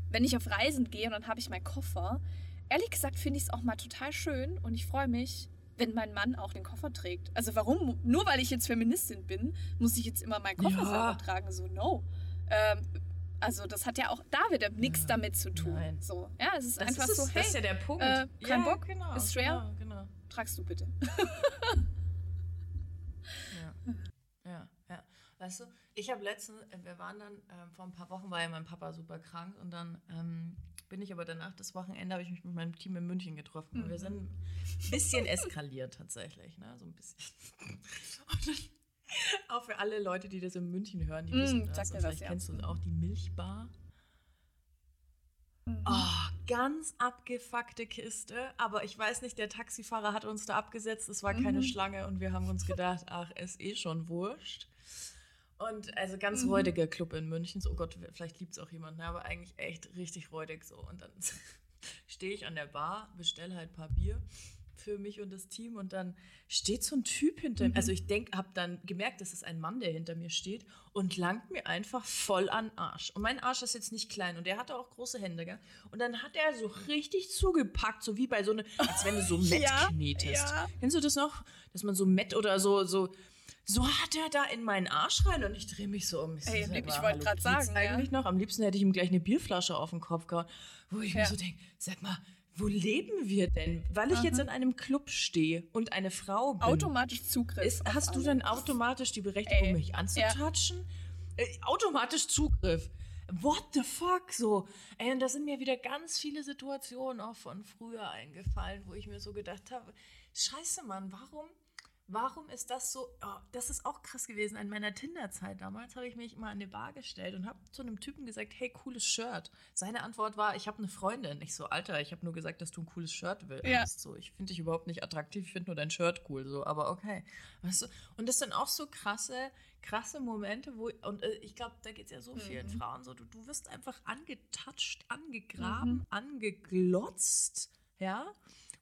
wenn ich auf Reisen gehe und dann habe ich meinen Koffer. Ehrlich gesagt finde ich es auch mal total schön und ich freue mich, wenn mein Mann auch den Koffer trägt. Also warum? Nur weil ich jetzt Feministin bin, muss ich jetzt immer meinen Koffer Ja. selber tragen. So, no. Ähm, also das hat ja auch da wieder nichts Ja, damit zu tun. nein. So, ja, es ist Das einfach ist, so, hey, das ist ja der Punkt. äh, kein ja, Bock, genau, ist schwer. Genau, genau. tragst du bitte. Ja. ja, ja. Weißt du, ich habe letztens, äh, wir waren dann, ähm, vor ein paar Wochen war ja mein Papa super krank und dann ähm, bin ich aber danach das Wochenende, habe ich mich mit meinem Team in München getroffen und wir Mhm. sind ein bisschen eskaliert tatsächlich, ne? So ein bisschen. Dann, auch für alle Leute, die das in München hören, die Mm, wissen sag das. mir Und was, vielleicht ja. kennst du auch die Milchbar. Mhm. Oh, ganz abgefuckte Kiste. Aber ich weiß nicht, der Taxifahrer hat uns da abgesetzt. Es war keine Mhm. Schlange und wir haben uns gedacht, ach, ist eh schon wurscht. Und also ganz Mhm. räudiger Club in München. So, oh Gott, vielleicht liebt es auch jemand, ne? aber eigentlich echt richtig räudig so. Und dann stehe ich an der Bar, bestelle halt ein paar Bier für mich und das Team und dann steht so ein Typ hinter mir. Mhm. Also ich denke, habe dann gemerkt, das ist ein Mann, der hinter mir steht und langt mir einfach voll an Arsch. Und mein Arsch ist jetzt nicht klein und der hatte auch große Hände, gell? Und dann hat er so richtig zugepackt, so wie bei so einer, als wenn du so Mett Ja, knetest. ja. Kennst du das noch? Dass man so Mett oder so, so, so hat er da in meinen Arsch rein und ich drehe mich so um. Ey, sag ich wollte geht's sagen, ja. eigentlich noch? Am liebsten hätte ich ihm gleich eine Bierflasche auf den Kopf gehauen, wo ich mir Ja. so denke, sag mal, wo leben wir denn? Weil ich jetzt in einem Club stehe und eine Frau bin. Automatisch Zugriff. ist, hast du alle. dann automatisch die Berechtigung, Ey, mich anzutatschen? Äh, automatisch Zugriff. What the fuck? So. Ey, und da sind mir wieder ganz viele Situationen auch von früher eingefallen, wo ich mir so gedacht habe, scheiße, Mann, warum? Warum ist das so? Oh, das ist auch krass gewesen. In meiner Tinder-Zeit damals habe ich mich mal an eine Bar gestellt und habe zu einem Typen gesagt, hey, cooles Shirt. Seine Antwort war, ich habe eine Freundin. Ich so, Alter, ich habe nur gesagt, dass du ein cooles Shirt willst. Ja. So, ich finde dich überhaupt nicht attraktiv, ich finde nur dein Shirt cool. So, aber okay. Weißt du? Und das sind auch so krasse, krasse Momente, wo, und äh, ich glaube, da geht es ja so vielen Mhm. Frauen so, du, du wirst einfach angetatscht, angegraben, angeglotzt, ja,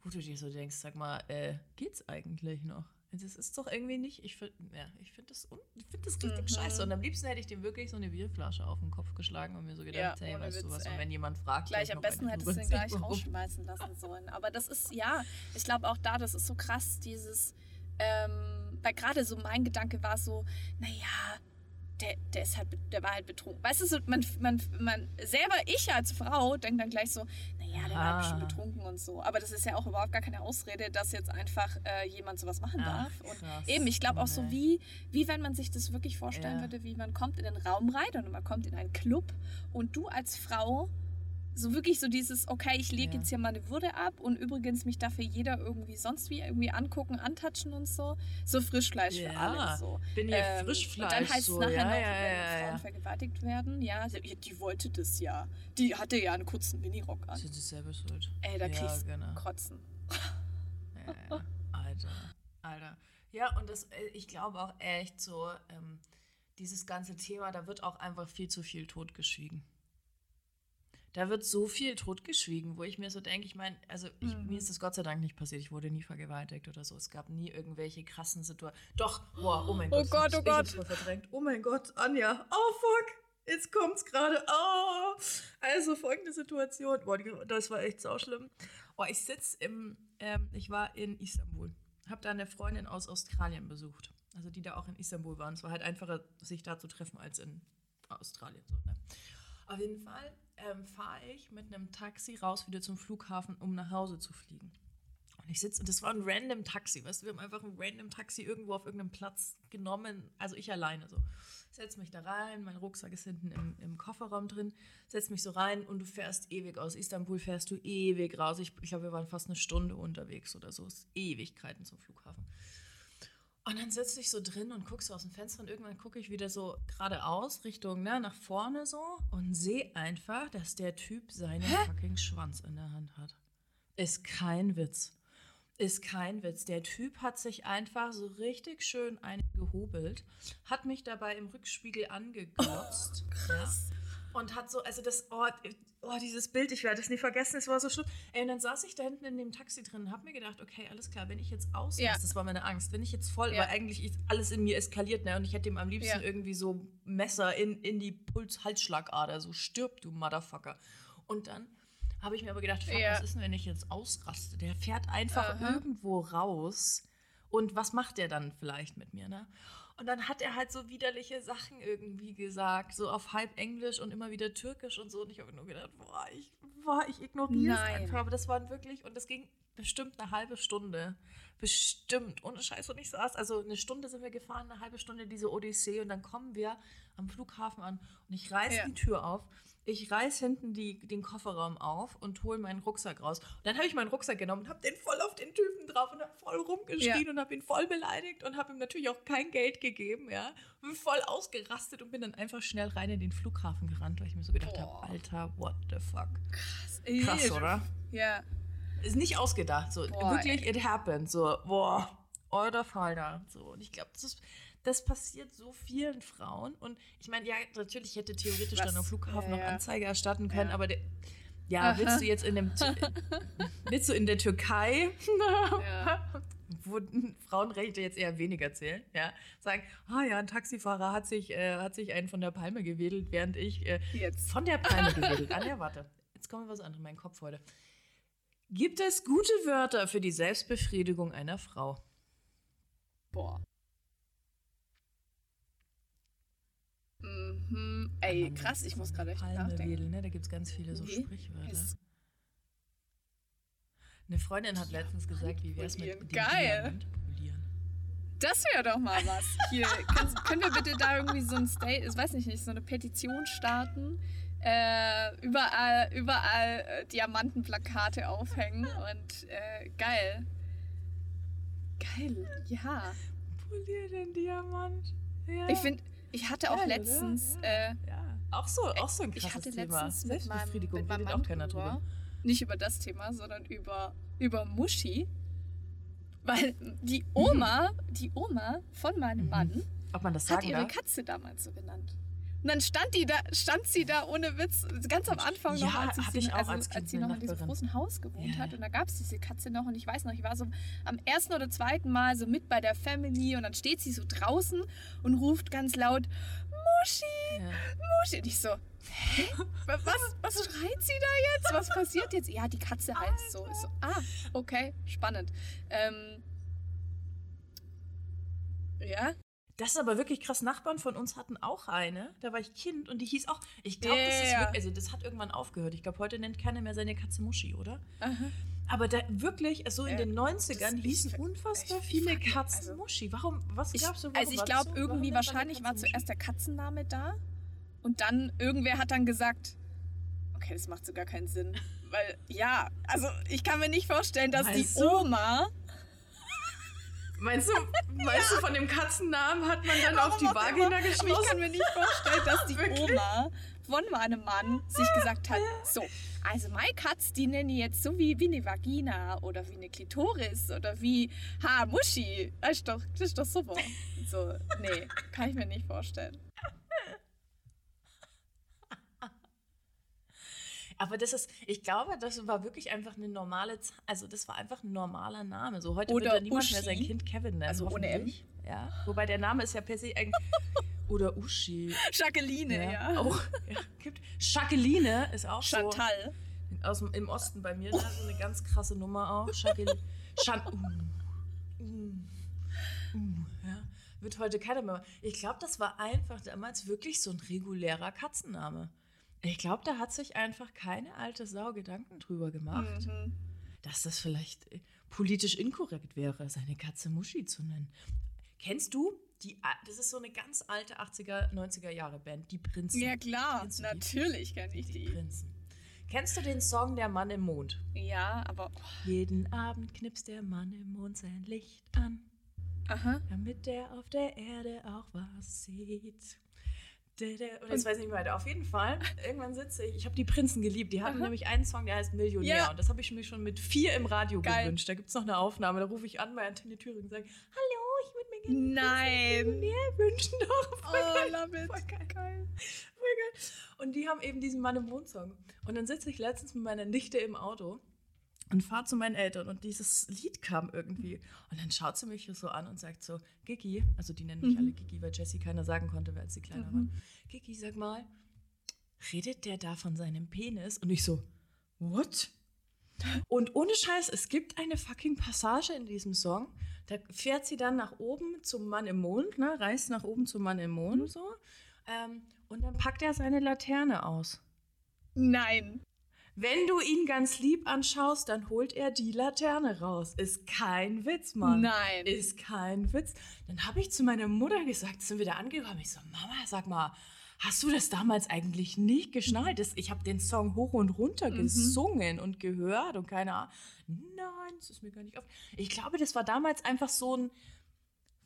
wo du dir so denkst, sag mal, äh, geht's eigentlich noch? Das ist doch irgendwie nicht, ich finde ja, ich find das, un- ich find das richtig Mhm. scheiße. Und am liebsten hätte ich dem wirklich so eine Bierflasche auf den Kopf geschlagen und mir so gedacht, Ja, hey, weißt du Witz, was, und ey. wenn jemand fragt, Gleich am besten hättest du den drüber gleich rausschmeißen lassen sollen. Aber das ist, ja, ich glaube auch da, das ist so krass, dieses, ähm, weil gerade so mein Gedanke war so, naja, der, der ist halt, der war halt betrunken. Weißt du, man, man, man, selber ich als Frau denke dann gleich so, naja, der war schon betrunken und so. Aber das ist ja auch überhaupt gar keine Ausrede, dass jetzt einfach äh, jemand sowas machen Ach, darf. Und krass. eben, ich glaube auch so wie, wie wenn man sich das wirklich vorstellen Ja. würde, wie man kommt in den Raum rein und man kommt in einen Club und du als Frau so wirklich so dieses, okay, ich lege Ja. jetzt hier meine Würde ab und übrigens mich dafür jeder irgendwie sonst wie irgendwie angucken, antatschen und so. So Frischfleisch für Ja, alle. So. bin hier Ähm, Frischfleisch. Und dann heißt so. es nachher ja, noch, ja, wenn ja, Frauen ja. vergewaltigt werden. Ja, ja, die wollte das ja. Die hatte ja einen kurzen Minirock an. Das ist selber schuld. Ey, da ja, kriegst du genau. Kotzen. Ja, ja. Alter, Alter. Ja, und das, äh, ich glaube auch echt so, ähm, dieses ganze Thema, da wird auch einfach viel zu viel totgeschwiegen. Da wird so viel totgeschwiegen, wo ich mir so denke, ich meine, also ich, Mhm. mir ist das Gott sei Dank nicht passiert. Ich wurde nie vergewaltigt oder so. Es gab nie irgendwelche krassen Situationen. Doch, boah, oh mein Oh Gott. Gott, oh Gott. voll verdrängt. Oh mein Gott, Anja. Oh fuck. Jetzt kommt's gerade. Oh. Also folgende Situation. Boah, das war echt so schlimm. Oh, ich sitze im, ähm, ich war in Istanbul. Hab da eine Freundin aus Australien besucht. Also die da auch in Istanbul waren. Es war halt einfacher, sich da zu treffen als in Australien. So, ne? Auf jeden Fall ähm, fahre ich mit einem Taxi raus wieder zum Flughafen, um nach Hause zu fliegen. Und ich sitze, und das war ein random Taxi, weißt du, wir haben einfach ein random Taxi irgendwo auf irgendeinem Platz genommen, also ich alleine so. Setz mich da rein, mein Rucksack ist hinten im, im Kofferraum drin, setz mich so rein und du fährst ewig aus Istanbul, fährst du ewig raus. Ich, ich glaube, wir waren fast eine Stunde unterwegs oder so, ist Ewigkeiten zum Flughafen. Und dann sitze ich so drin und gucke so aus dem Fenster und irgendwann gucke ich wieder so geradeaus, Richtung, ne, nach vorne so und sehe einfach, dass der Typ seinen fucking Schwanz in der Hand hat. Ist kein Witz. Ist kein Witz. Der Typ hat sich einfach so richtig schön eingehobelt, hat mich dabei im Rückspiegel angeglotzt. krass. Ja, und hat so, also das, oh, oh dieses Bild, ich werde es nie vergessen, es war so schlimm. Ey, und dann saß ich da hinten in dem Taxi drin und habe mir gedacht, okay, alles klar, wenn ich jetzt ausraste, Ja. das war meine Angst, wenn ich jetzt voll, Ja. weil eigentlich ist alles in mir eskaliert, ne, und ich hätte ihm am liebsten Ja. irgendwie so Messer in, in die Puls-Halsschlagader, so stirb, du Motherfucker. Und dann habe ich mir aber gedacht, fuck, Ja. was ist denn, wenn ich jetzt ausraste? Der fährt einfach Aha. irgendwo raus und was macht der dann vielleicht mit mir, ne? Und dann hat er halt so widerliche Sachen irgendwie gesagt, so auf halb Englisch und immer wieder Türkisch und so. Und ich habe nur gedacht, boah, ich, boah, ich ignoriere es Nein. einfach. Aber das waren wirklich, und das ging bestimmt eine halbe Stunde. Bestimmt, ohne Scheiß. Und ich saß, also eine Stunde sind wir gefahren, eine halbe Stunde diese Odyssee. Und dann kommen wir am Flughafen an und ich reiß Ja. die Tür auf. Ich reiß hinten die, den Kofferraum auf und hole meinen Rucksack raus. Und dann habe ich meinen Rucksack genommen und habe den voll auf den Typen drauf und habe voll rumgeschrien Ja. und habe ihn voll beleidigt und habe ihm natürlich auch kein Geld gegeben, ja. Bin voll ausgerastet und bin dann einfach schnell rein in den Flughafen gerannt, weil ich mir so gedacht habe, Alter, what the fuck. Krass, Krass, oder? Ja. Ist nicht ausgedacht, so Boah, wirklich, it happened, so, boah, alter Falter, so. Und ich glaube, das ist das passiert so vielen Frauen. Und ich meine, ja, natürlich hätte theoretisch Was? dann am Flughafen Ja, noch. Anzeige erstatten können, Ja. aber der, ja, Aha. willst du jetzt in dem willst du in der Türkei, Ja. wo Frauenrechte jetzt eher weniger zählen, ja, sagen, ah ja, ein Taxifahrer hat sich, äh, hat sich einen von der Palme gewedelt, während ich äh, Jetzt. von der Palme gewedelt. Ah, ja, warte. Jetzt kommt was anderes in meinen Kopf heute. Gibt es gute Wörter für die Selbstbefriedigung einer Frau? Boah. Mhm. Ey, krass, ich muss gerade echt nachdenken. ne? Da gibt es ganz viele so Nee, Sprichwörter. es- Eine Freundin hat letztens gesagt, wie wäre es mit dem Geil. Polieren? Das wäre doch mal was. Hier, kannst, können wir bitte da irgendwie so ein State, ich weiß nicht, nicht so eine Petition starten? Äh, überall, überall äh, Diamantenplakate aufhängen und äh, geil. Geil, ja. Polier den Diamant. Ja. Ich finde, ich hatte auch oder? letztens, Ja. äh, ja. Auch so, auch so ein ich krasses hatte Thema. letztens mit meinem, mit meinem redet Mann auch keiner drüber, drüber. nicht über das Thema, sondern über, über Muschi. Weil die Oma, die Oma von meinem Mhm. Mann Ob man das hat sagen ihre darf? Katze damals so genannt. Und dann stand die da, stand sie da ohne Witz, ganz am Anfang noch, Ja, als, ich hab sie, ich auch also, als als sie noch in diesem großen Haus gewohnt Ja, hat. Und da gab es diese Katze noch und ich weiß noch, ich war so am ersten oder zweiten Mal so mit bei der Family und dann steht sie so draußen und ruft ganz laut, Muschi, Ja. Muschi. Und ich so, hä? Was, was schreit sie da jetzt? Was passiert jetzt? Ja, die Katze heißt so. Ich so, ah, okay, spannend. Ähm, ja, Das ist aber wirklich krass. Nachbarn von uns hatten auch eine. Da war ich Kind und die hieß auch. Ich glaube, das ist wirklich, also das hat irgendwann aufgehört. Ich glaube, heute nennt keiner mehr seine Katze Muschi, oder? Aber da wirklich, so in Äh, den 90ern das- hießen unfassbar ich viele Katzen also- Muschi. Warum? Was Ich, glaubst du? Warum also ich glaube, so? Irgendwie wahrscheinlich war zuerst der Katzenname da und dann irgendwer hat dann gesagt, okay, das macht so gar keinen Sinn. Weil, ja, also ich kann mir nicht vorstellen, dass Meinst die? Oma Meinst du, meinst du, von dem Katzennamen hat man dann auf die Warum Vagina immer. Ich kann mir nicht vorstellen, dass die Wirklich? Oma von meinem Mann sich gesagt hat, so, also meine Katz, die nenne ich jetzt so wie, wie eine Vagina oder wie eine Klitoris oder wie Ha, Muschi. Das ist doch, das ist doch super. So, nee, kann ich mir nicht vorstellen. Aber das ist, ich glaube, das war wirklich einfach eine normale, Z- also das war einfach ein normaler Name. So heute Oder würde niemand mehr Uschi. sein Kind Kevin nennen. Also ohne M. Ja. Wobei der Name ist ja per se eigentlich. Oder Uschi. Jacqueline, ja. Auch, ja, gibt. Jacqueline ist auch Chantal. so. Aus dem, Im Osten bei mir, da so eine ganz krasse Nummer auch. Jacqueline. Chan, uh, uh, uh, ja. Wird heute keiner mehr. Ich glaube, das war einfach damals wirklich so ein regulärer Katzenname. Ich glaube, da hat sich einfach keine alte Sau Gedanken drüber gemacht, Mhm. dass das vielleicht äh, politisch inkorrekt wäre, seine Katze Muschi zu nennen. Kennst du die, das ist so eine ganz alte 80er, 90er Jahre Band, die Prinzen. Ja, klar, natürlich kenne ich Die die. Prinzen. Kennst du den Song Der Mann im Mond? Ja, aber. Jeden Abend knipst der Mann im Mond sein Licht an, Aha. damit er auf der Erde auch was sieht. Und jetzt weiß ich nicht weiter. Auf jeden Fall, irgendwann sitze ich. Ich habe die Prinzen geliebt. Die hatten Aha. nämlich einen Song, der heißt Millionär. Ja. Und das habe ich mir schon mit vier im Radio Geil. gewünscht. Da gibt es noch eine Aufnahme. Da rufe ich an bei Antenne Thüringen und sage: Hallo, ich würde mir gerne Nein. Millionär wünschen. Doch, voll Oh, geil. love it. Voll geil. Geil. Voll geil. Und die haben eben diesen Mann im Mond-Song. Und dann sitze ich letztens mit meiner Nichte im Auto und fahre zu meinen Eltern und dieses Lied kam irgendwie. Und dann schaut sie mich so an und sagt so, Gigi, also die nennen mich alle Gigi, weil Jessie keiner sagen konnte, als sie kleiner war. Gigi, sag mal, redet der da von seinem Penis? Und ich so, what? Und ohne Scheiß, es gibt eine fucking Passage in diesem Song. Da fährt sie dann nach oben zum Mann im Mond, ne? reist nach oben zum Mann im Mond so. Ähm, und dann packt er seine Laterne aus. Nein. Wenn du ihn ganz lieb anschaust, dann holt er die Laterne raus. Ist kein Witz, Mann. Nein. Ist kein Witz. Dann habe ich zu meiner Mutter gesagt, sind wir da angekommen. Ich so, Mama, sag mal, hast du das damals eigentlich nicht geschnallt? Ich habe den Song hoch und runter gesungen und gehört und keine Ahnung. Nein, das ist mir gar nicht auf. Ich glaube, das war damals einfach so ein,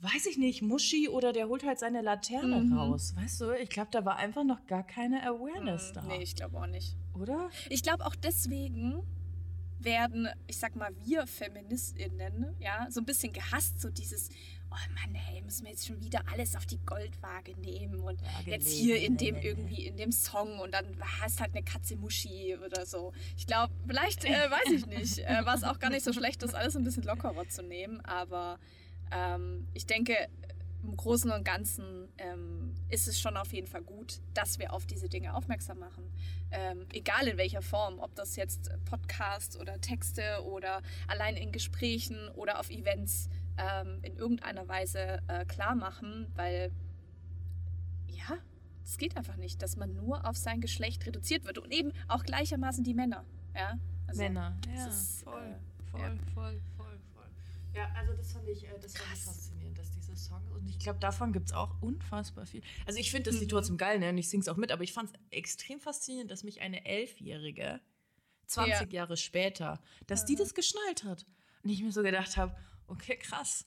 weiß ich nicht, Muschi oder der holt halt seine Laterne Mhm. raus. Weißt du, ich glaube, da war einfach noch gar keine Awareness da. Nee, ich glaube auch nicht. Oder? Ich glaube auch deswegen werden, ich sag mal, wir FeministInnen, ja, so ein bisschen gehasst, so dieses, oh Mann, hey, müssen wir jetzt schon wieder alles auf die Goldwaage nehmen und Ja, jetzt hier in dem irgendwie, in dem Song und dann hast halt eine Katze Muschi oder so. Ich glaube, vielleicht, äh, weiß ich nicht, äh, war es auch gar nicht so schlecht, das alles ein bisschen lockerer zu nehmen, aber ähm, ich denke, im Großen und Ganzen ähm, ist es schon auf jeden Fall gut, dass wir auf diese Dinge aufmerksam machen. Ähm, egal in welcher Form, ob das jetzt Podcast oder Texte oder allein in Gesprächen oder auf Events ähm, in irgendeiner Weise äh, klar machen, weil ja, es geht einfach nicht, dass man nur auf sein Geschlecht reduziert wird und eben auch gleichermaßen die Männer. Ja? Also, Männer, ja, ist, voll, äh, voll, ja. voll, voll, voll. Ja, also das fand ich, äh, das fand ich faszinierend, dass dieser Song, und ich glaube, davon gibt es auch unfassbar viel. Also ich finde das Lied Mhm. trotzdem geil, ne, und ich sing's auch mit, aber ich fand es extrem faszinierend, dass mich eine Elfjährige, 20 Jahre später, dass die Mhm. das geschnallt hat. Und ich mir so gedacht habe, okay, krass.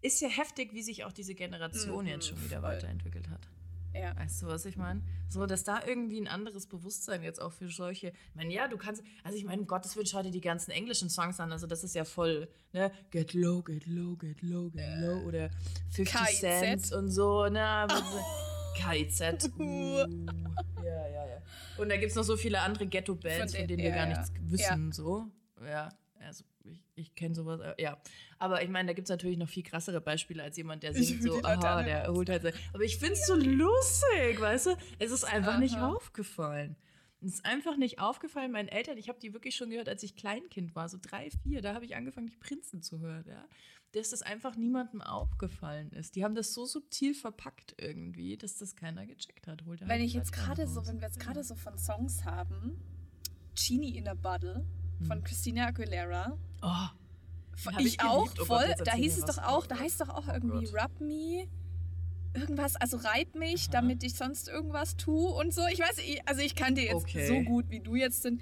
Ist ja heftig, wie sich auch diese Generation Mhm, jetzt schon wieder weiterentwickelt hat. Ja. Weißt du, was ich meine? So, dass da irgendwie ein anderes Bewusstsein jetzt auch für solche. Ich meine, ja, du kannst. Also, ich meine, um Gottes Willen, schau dir die ganzen englischen Songs an. Also, das ist ja voll, ne? Get low, get low, get low, get low. Oder 50 KIZ. Cent und so, ne? KIZ. Uh. Ja, ja, ja. Und da gibt es noch so viele andere Ghetto-Bands, Von von, den- denen wir ja, gar ja. nichts wissen, so. Ja. Also, ich, ich kenne sowas, äh, ja. Aber ich meine, da gibt es natürlich noch viel krassere Beispiele als jemand, der singt so, aha, der holt halt sein. Aber ich finde es so lustig, weißt du? Es ist einfach nicht Aha. aufgefallen. Es ist einfach nicht aufgefallen, meinen Eltern, ich habe die wirklich schon gehört, als ich Kleinkind war, so drei, vier, da habe ich angefangen, die Prinzen zu hören, ja. Dass das einfach niemandem aufgefallen ist. Die haben das so subtil verpackt irgendwie, dass das keiner gecheckt hat. Holt er Wenn halt ich jetzt gerade so, wenn wir jetzt gerade so von Songs haben, Genie in a Bottle von Hm. Christina Aguilera. Oh, Von- Ich, ich geliebt. auch Oh voll. da hieß es doch auch, Oh da heißt doch auch Oh irgendwie Gott. Rub Me. Irgendwas, also reib mich, Aha. damit ich sonst irgendwas tue und so. Ich weiß, ich, also ich kann dir jetzt Okay. so gut wie du jetzt sind.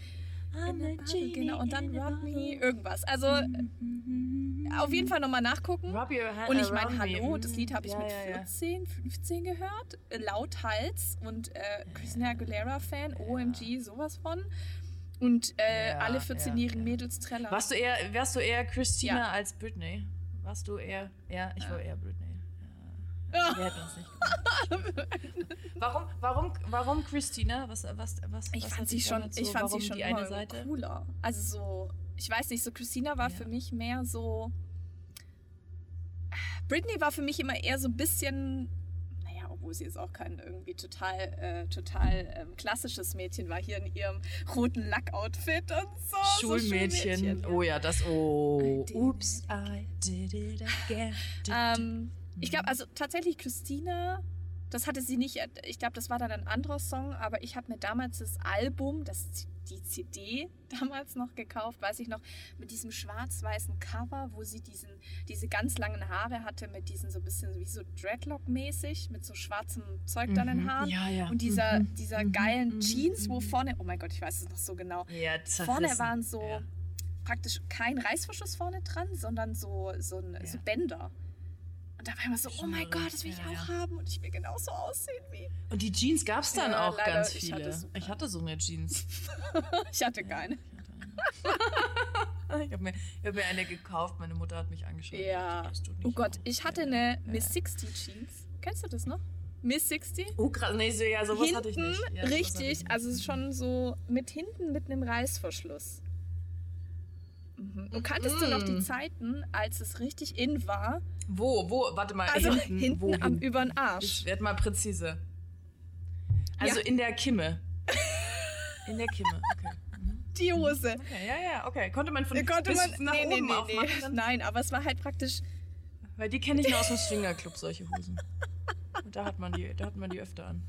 Genau, und dann Rub Me, irgendwas. Also auf jeden Fall nochmal nachgucken. Rub your hand Und ich around meine, me. hallo, das Lied habe ich Ja, mit ja, ja. 14, 15 gehört, äh, laut Hals und äh, Christina Aguilera-Fan, OMG, sowas von. Und äh, Ja, alle ja, 14-jährigen ja. Mädels trällern. Warst du eher, wärst du eher Christina Ja. als Britney? Warst du eher, ja, ich war eher Britney. Wir hätten uns nicht gemacht. warum, warum, warum Christina? Was, was, was, Ich was fand sie schon, damals ich so, fand sie schon die eine Seite? cooler. Also so, ich weiß nicht, so Christina war für mich mehr so. Britney war für mich immer eher so ein bisschen, obwohl sie jetzt auch kein irgendwie total, äh, total ähm, klassisches Mädchen war, hier in ihrem roten Lackoutfit und so. so Schulmädchen. Ja. Oh ja, das. Oh. Oops, I did it again. Ähm, ich glaube, also tatsächlich Christina, das hatte sie nicht, ich glaube, das war dann ein anderer Song, aber ich habe mir damals das Album, das, die CD damals noch gekauft, weiß ich noch, mit diesem schwarz-weißen Cover, wo sie diesen, diese ganz langen Haare hatte, mit diesen so ein bisschen wie so Dreadlock-mäßig, mit so schwarzem Zeug dann in den Mhm. Haaren. Ja, ja. Und dieser, Mhm. dieser Mhm. geilen Mhm. Jeans, wo Mhm. vorne, oh mein Gott, ich weiß es noch so genau, Ja, vorne waren so praktisch kein Reißverschluss vorne dran, sondern so, so, ein, so Bänder. Und da war immer so, oh mein Gott, das will ich ja, auch ja. haben und ich will genauso aussehen wie. Und die Jeans gab es dann Ja, auch leider, ganz ich viele. hatte so ich hatte so eine Jeans. Ich hatte keine. Ich habe mir, ich hab mir eine gekauft, meine Mutter hat mich angeschaut. Ja. Oh Gott, auf. ich hatte eine ja. Miss 60 Jeans. Kennst du das noch? Miss 60? Oh krass, nee, so, ja, sowas hinten, hatte ich nicht. Ja, hatte ich richtig, nicht. also es ist schon so mit hinten mit einem Reißverschluss. Mhm. Und kanntest du noch die Mhm. Zeiten, als es richtig in war? Wo, wo, warte mal, Also hinten, hinten, wo am über den Arsch. Ich werde mal präzise. Also Ja. in der Kimme. In der Kimme, okay. Mhm. Die Hose. Okay, ja, ja, okay. Konnte man von Konnte bis man, nach nee, oben nee, aufmachen nee. Nein, aber es war halt praktisch Weil die kenne ich nur aus dem Swingerclub, solche Hosen. Und da hat man die, da hat man die öfter an.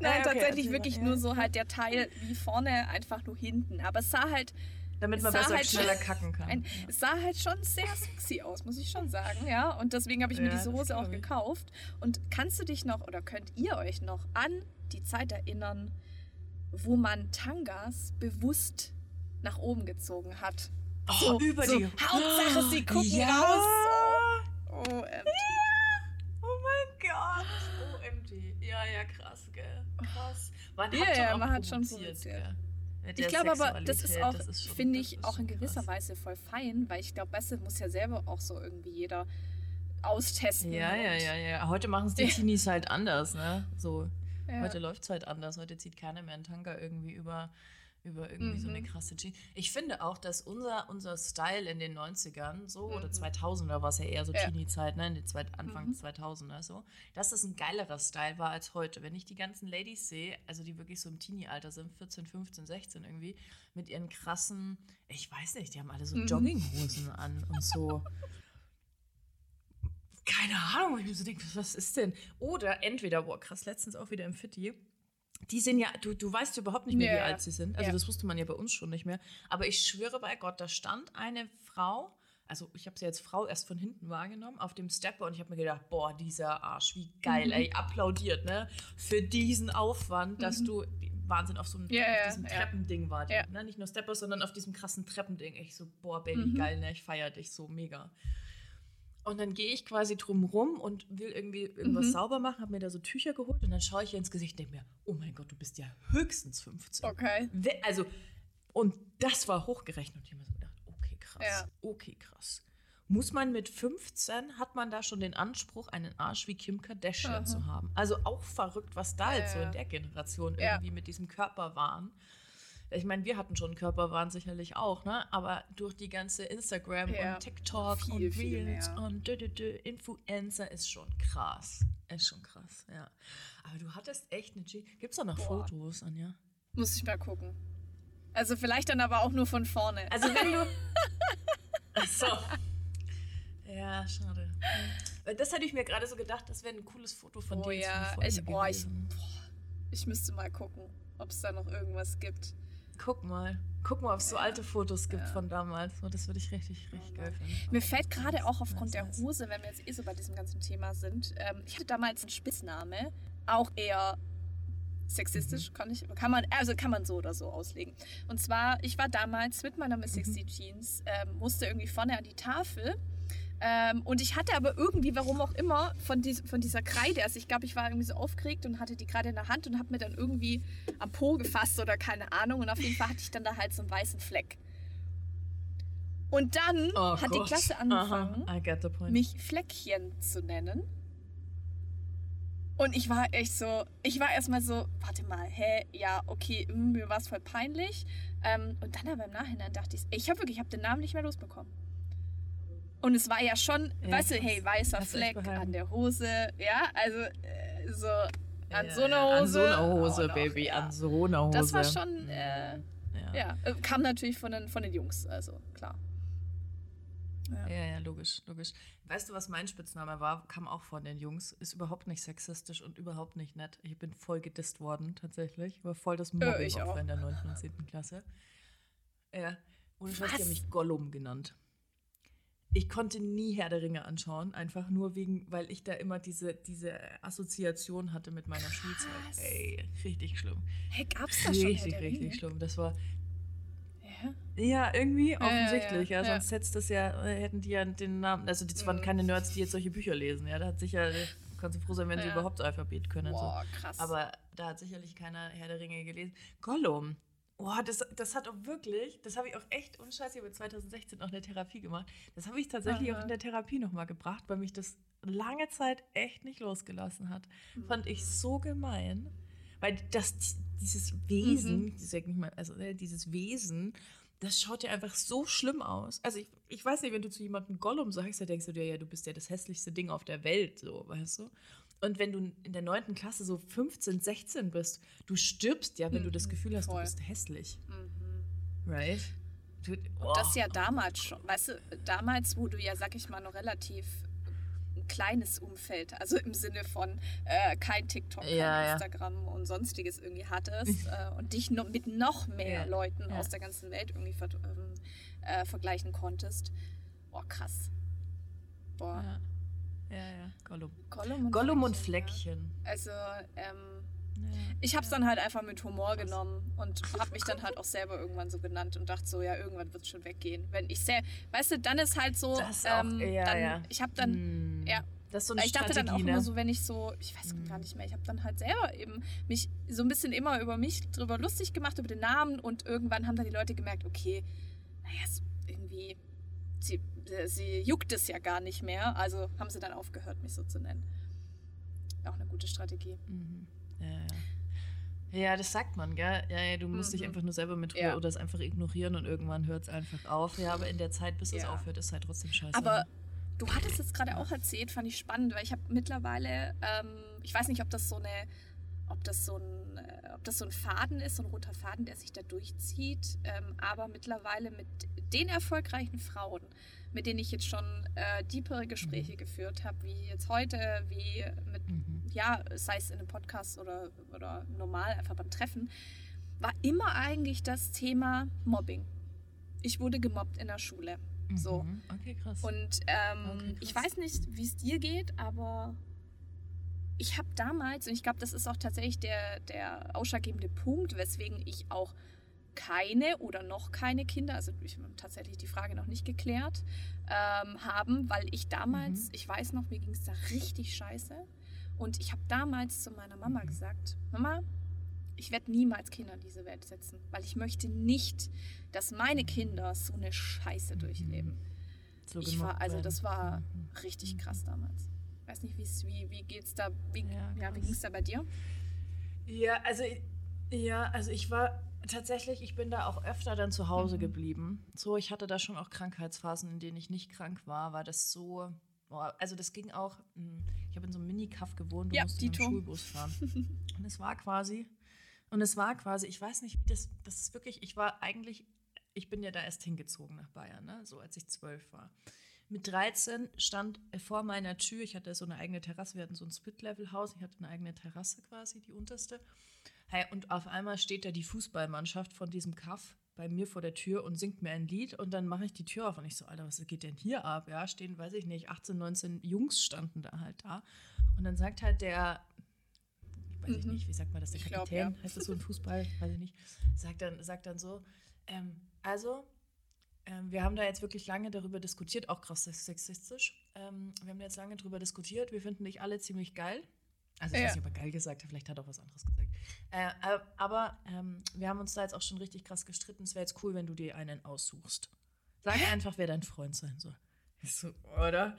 Nein, Ja, okay, tatsächlich wirklich mal. nur Ja. so halt der Teil wie vorne, einfach nur hinten. Aber es sah halt, Damit man besser halt schneller kacken kann. ein, ja. es sah halt schon sehr sexy aus, muss ich schon sagen, ja. Und deswegen habe ich mir Ja, diese das Hose auch gekauft. Und kannst du dich noch oder könnt ihr euch noch an die Zeit erinnern, wo man Tangas bewusst nach oben gezogen hat? Oh, so, über so, die. Hauptsache, sie gucken ja. raus. Oh, OMG. Oh mein Gott. OMG. Ja, ja, krass, gell. Krass. Man Ja, hat ja, schon man hat schon provoziert. gell. Ich glaube aber, das ist auch, finde ich, auch in gewisser krass. Weise voll fein, weil ich glaube, Beste muss ja selber auch so irgendwie jeder austesten. Ja, ja, ja, ja. Heute machen es die. Teenies halt anders, ne? So, Ja. heute läuft es halt anders. Heute zieht keiner mehr einen Tanker irgendwie über, über irgendwie so eine Mhm. krasse Jeans. Ich finde auch, dass unser, unser Style in den 90ern, so, oder Mhm. 2000er war es ja eher so Ja. Teenie-Zeit, ne? In den zwei, Anfang Mhm. 2000er, so. Dass das ein geilerer Style war als heute. Wenn ich die ganzen Ladies sehe, also die wirklich so im Teenie-Alter sind, 14, 15, 16 irgendwie, mit ihren krassen, ich weiß nicht, die haben alle so Mhm. Jogginghosen an und so keine Ahnung, ich mir so denke, was ist denn? Oder entweder, boah, krass, letztens auch wieder im Fitti. Die sind ja, du, du weißt überhaupt nicht mehr, Ja, wie alt sie sind. Also Ja. das wusste man ja bei uns schon nicht mehr. Aber ich schwöre bei Gott, da stand eine Frau, also ich habe sie als Frau erst von hinten wahrgenommen, auf dem Stepper und ich habe mir gedacht, boah, dieser Arsch, wie geil, Mhm. ey, applaudiert, ne? Für diesen Aufwand, dass Mhm. du, Wahnsinn, auf so einem Ja, auf ja, diesem ja. Treppending war die, Ja. ne? Nicht nur Stepper, sondern auf diesem krassen Treppending. Ich so, boah, Baby, Mhm. geil, ne? Ich feiere dich so mega. Und dann gehe ich quasi drum rum und will irgendwie irgendwas Mhm. sauber machen, habe mir da so Tücher geholt und dann schaue ich ihr ins Gesicht und denke mir, oh mein Gott, du bist ja höchstens 15. Okay. Also, und das war hochgerechnet. Und ich habe mir so gedacht, okay, krass, Ja. okay, krass. Muss man mit 15, hat man da schon den Anspruch, einen Arsch wie Kim Kardashian Aha. zu haben? Also auch verrückt, was da jetzt so Ja. in der Generation Ja. irgendwie mit diesem Körperwahn. Ich meine, wir hatten schon Körperwahn sicherlich auch, ne? Aber durch die ganze Instagram Ja. und TikTok Viel, und Reels und dü, dü, dü, Influencer ist schon krass. Ist schon krass, ja. Aber du hattest echt eine G. Gibt's da noch Boah. Fotos, Anja? Muss ich mal gucken. Also vielleicht dann aber auch nur von vorne. Also wenn du. Ach so. Ja, schade. Das hätte ich mir gerade so gedacht, das wäre ein cooles Foto von oh dir. ja, ich, oh, ich, gewesen. boah, ich müsste mal gucken, ob es da noch irgendwas gibt. Guck mal. Guck mal, ob es so alte Fotos gibt Ja. von damals. Oh, das würde ich richtig, richtig geil finden. Mir fällt gerade auch aufgrund der. Hose, wenn wir jetzt eh so bei diesem ganzen Thema sind, ähm, ich hatte damals einen Spitzname, auch eher sexistisch, kann, ich, kann, man, also kann man so oder so auslegen. Und zwar, ich war damals mit meiner Miss 60 Jeans, ähm, musste irgendwie vorne an die Tafel ähm, und ich hatte aber irgendwie, warum auch immer, von, dies, von dieser Kreide, also ich glaube, ich war irgendwie so aufgeregt und hatte die Kreide in der Hand und habe mir dann irgendwie am Po gefasst oder keine Ahnung und auf jeden Fall hatte ich dann da halt so einen weißen Fleck. Und dann Oh hat die Gott. Klasse angefangen, Aha, mich Fleckchen zu nennen. Und ich war echt so, ich war erstmal so, warte mal, hä, ja, okay, mm, mir war es voll peinlich. Ähm, und dann aber im Nachhinein dachte ich, ich habe wirklich, ich habe den Namen nicht mehr losbekommen. Und es war ja schon, Ja, weißt du, hey, weißer Fleck an der Hose, ja, also äh, so an Ja, so einer Hose. An so einer Hose, auch noch, Baby, ja. an so einer Hose. Das war schon, äh, ja. ja, äh, kam natürlich von den, von den Jungs, also klar. Ja, ja, logisch, logisch. Weißt du, was mein Spitzname war? Kam auch von den Jungs. Ist überhaupt nicht sexistisch und überhaupt nicht nett. Ich bin voll gedisst worden, tatsächlich. War voll das Mobbing ich auch auch. in der 9. und 10. Klasse. Ja. Und ich Was? die haben mich Gollum genannt. Ich konnte nie Herr der Ringe anschauen, einfach nur wegen, weil ich da immer diese, diese Assoziation hatte mit meiner Schulzeit. Krass. Ey, richtig schlimm. Hey, gab's das schon? Richtig, der richtig Ringe? schlimm. Das war, Ja. ja, irgendwie ja, offensichtlich. Ja, ja. sonst hättest das ja, äh, hätten die ja den Namen. Also, das waren Mhm. keine Nerds, die jetzt solche Bücher lesen. Ja, da hat sicher, kannst du froh sein, wenn sie Ja. überhaupt Alphabet können. Boah, krass. So. Aber da hat sicherlich keiner Herr der Ringe gelesen. Gollum. Boah, das, das hat auch wirklich, das habe ich auch echt, ohne Scheiß, ich habe 2016 auch eine Therapie gemacht. Das habe ich tatsächlich Aha. auch in der Therapie nochmal gebracht, weil mich das lange Zeit echt nicht losgelassen hat. Fand ich so gemein. Weil das, dieses Wesen, Mhm. ich sag mal, also äh, dieses Wesen, das schaut ja einfach so schlimm aus. Also ich, ich weiß nicht, wenn du zu jemandem Gollum sagst, dann denkst du dir, ja, du bist ja das hässlichste Ding auf der Welt, so, weißt du? Und wenn du in der 9. Klasse so 15, 16 bist, du stirbst ja, wenn du das Mhm, Gefühl hast, voll. du bist hässlich. Mhm. Right? Du, Und das ja damals schon, weißt du, damals, wo du ja, sag ich mal, noch relativ ein kleines Umfeld, also im Sinne von äh, kein TikTok, kein Ja, ja. Instagram und sonstiges irgendwie hattest äh, und dich noch mit noch mehr Ja, Leuten ja. aus der ganzen Welt irgendwie ver ähm, äh, vergleichen konntest. Boah, krass. Boah. Ja. ja, ja, Gollum. Gollum und Gollum und Fleckchen, ja. Also, ähm, Ja. ich habe es dann halt einfach mit Humor Krass. genommen und habe mich dann halt auch selber irgendwann so genannt und dachte so, ja, irgendwann wird es schon weggehen. Wenn ich sehr, weißt du, dann ist halt so, Das ist auch- ähm, ja, dann, ja. ich habe dann, Hm. ja. Das ist so eine ich dachte dann auch Strategie, immer ne? so, wenn ich so, ich weiß Mhm. gar nicht mehr, ich habe dann halt selber eben mich so ein bisschen immer über mich drüber lustig gemacht, über den Namen und irgendwann haben dann die Leute gemerkt, okay, naja, irgendwie, sie, sie juckt es ja gar nicht mehr, also haben sie dann aufgehört, mich so zu nennen. Auch eine gute Strategie. Mhm. Ja, ja. Ja, das sagt man, gell? Ja, ja, du musst dich Mhm. einfach nur selber mit Ja. oder es einfach ignorieren und irgendwann hört es einfach auf. Ja, aber in der Zeit, bis es Ja. aufhört, ist halt trotzdem scheiße. Aber du hattest jetzt gerade auch erzählt, fand ich spannend, weil ich habe mittlerweile, ähm, ich weiß nicht, ob das so eine, ob das so ein, äh, ob das so ein Faden ist, so ein roter Faden, der sich da durchzieht, ähm, aber mittlerweile mit den erfolgreichen Frauen, mit denen ich jetzt schon äh, deepere Gespräche geführt habe, wie jetzt heute, wie mit, Mhm. ja, sei es in einem Podcast oder, oder normal einfach beim Treffen, war immer eigentlich das Thema Mobbing. Ich wurde gemobbt in der Schule. So. Mhm. Okay, krass. Und ähm, Okay, ich krass. weiß nicht, wie es dir geht, aber ich habe damals, und ich glaube, das ist auch tatsächlich der, der ausschlaggebende Punkt, weswegen ich auch keine oder noch keine Kinder, also ich habe tatsächlich die Frage noch nicht geklärt, ähm, haben, weil ich damals, Mhm. ich weiß noch, mir ging es da richtig scheiße. Und ich habe damals zu meiner Mama Mhm. gesagt, Mama, ich werde niemals Kinder in diese Welt setzen, weil ich möchte nicht, dass meine Kinder so eine Scheiße Mhm. durchleben. So ich war, also das war Mhm. richtig krass damals. Weiß nicht, wie's, wie, wie geht's da, wie, Ja, ja, wie krass. ging's da bei dir? Ja, also ja, also ich war tatsächlich, ich bin da auch öfter dann zu Hause Mhm. geblieben. So, ich hatte da schon auch Krankheitsphasen, in denen ich nicht krank war, weil das so, boah, also das ging auch. mh, Ich habe in so einem Mini-Kaff gewohnt, du Ja, musst Dito. einem Schulbus fahren. Und es war quasi Und es war quasi, ich weiß nicht, wie das, das ist wirklich, ich war eigentlich, ich bin ja da erst hingezogen nach Bayern, ne? so als ich zwölf war. Mit 13 stand vor meiner Tür, ich hatte so eine eigene Terrasse, wir hatten so ein Split-Level-Haus, ich hatte eine eigene Terrasse quasi, die unterste. Hey, und auf einmal steht da die Fußballmannschaft von diesem Kaff bei mir vor der Tür und singt mir ein Lied und dann mache ich die Tür auf und ich so, Alter, was geht denn hier ab? Ja, stehen, weiß ich nicht, 18, 19 Jungs standen da halt da. Und dann sagt halt der, weiß ich mhm. nicht, wie sagt man das, der Kapitän, glaub, ja. heißt das so ein Fußball, weiß ich nicht, sagt dann, sagt dann so, ähm, also, wir haben da jetzt wirklich lange darüber diskutiert, auch krass sexistisch, ähm, wir haben da jetzt lange darüber diskutiert, wir finden dich alle ziemlich geil. Also ich ja. weiß nicht, ob er geil gesagt hat, vielleicht hat er auch was anderes gesagt. Äh, aber ähm, wir haben uns da jetzt auch schon richtig krass gestritten. Es wäre jetzt cool, wenn du dir einen aussuchst. Sag einfach, wer dein Freund sein soll. So, oder?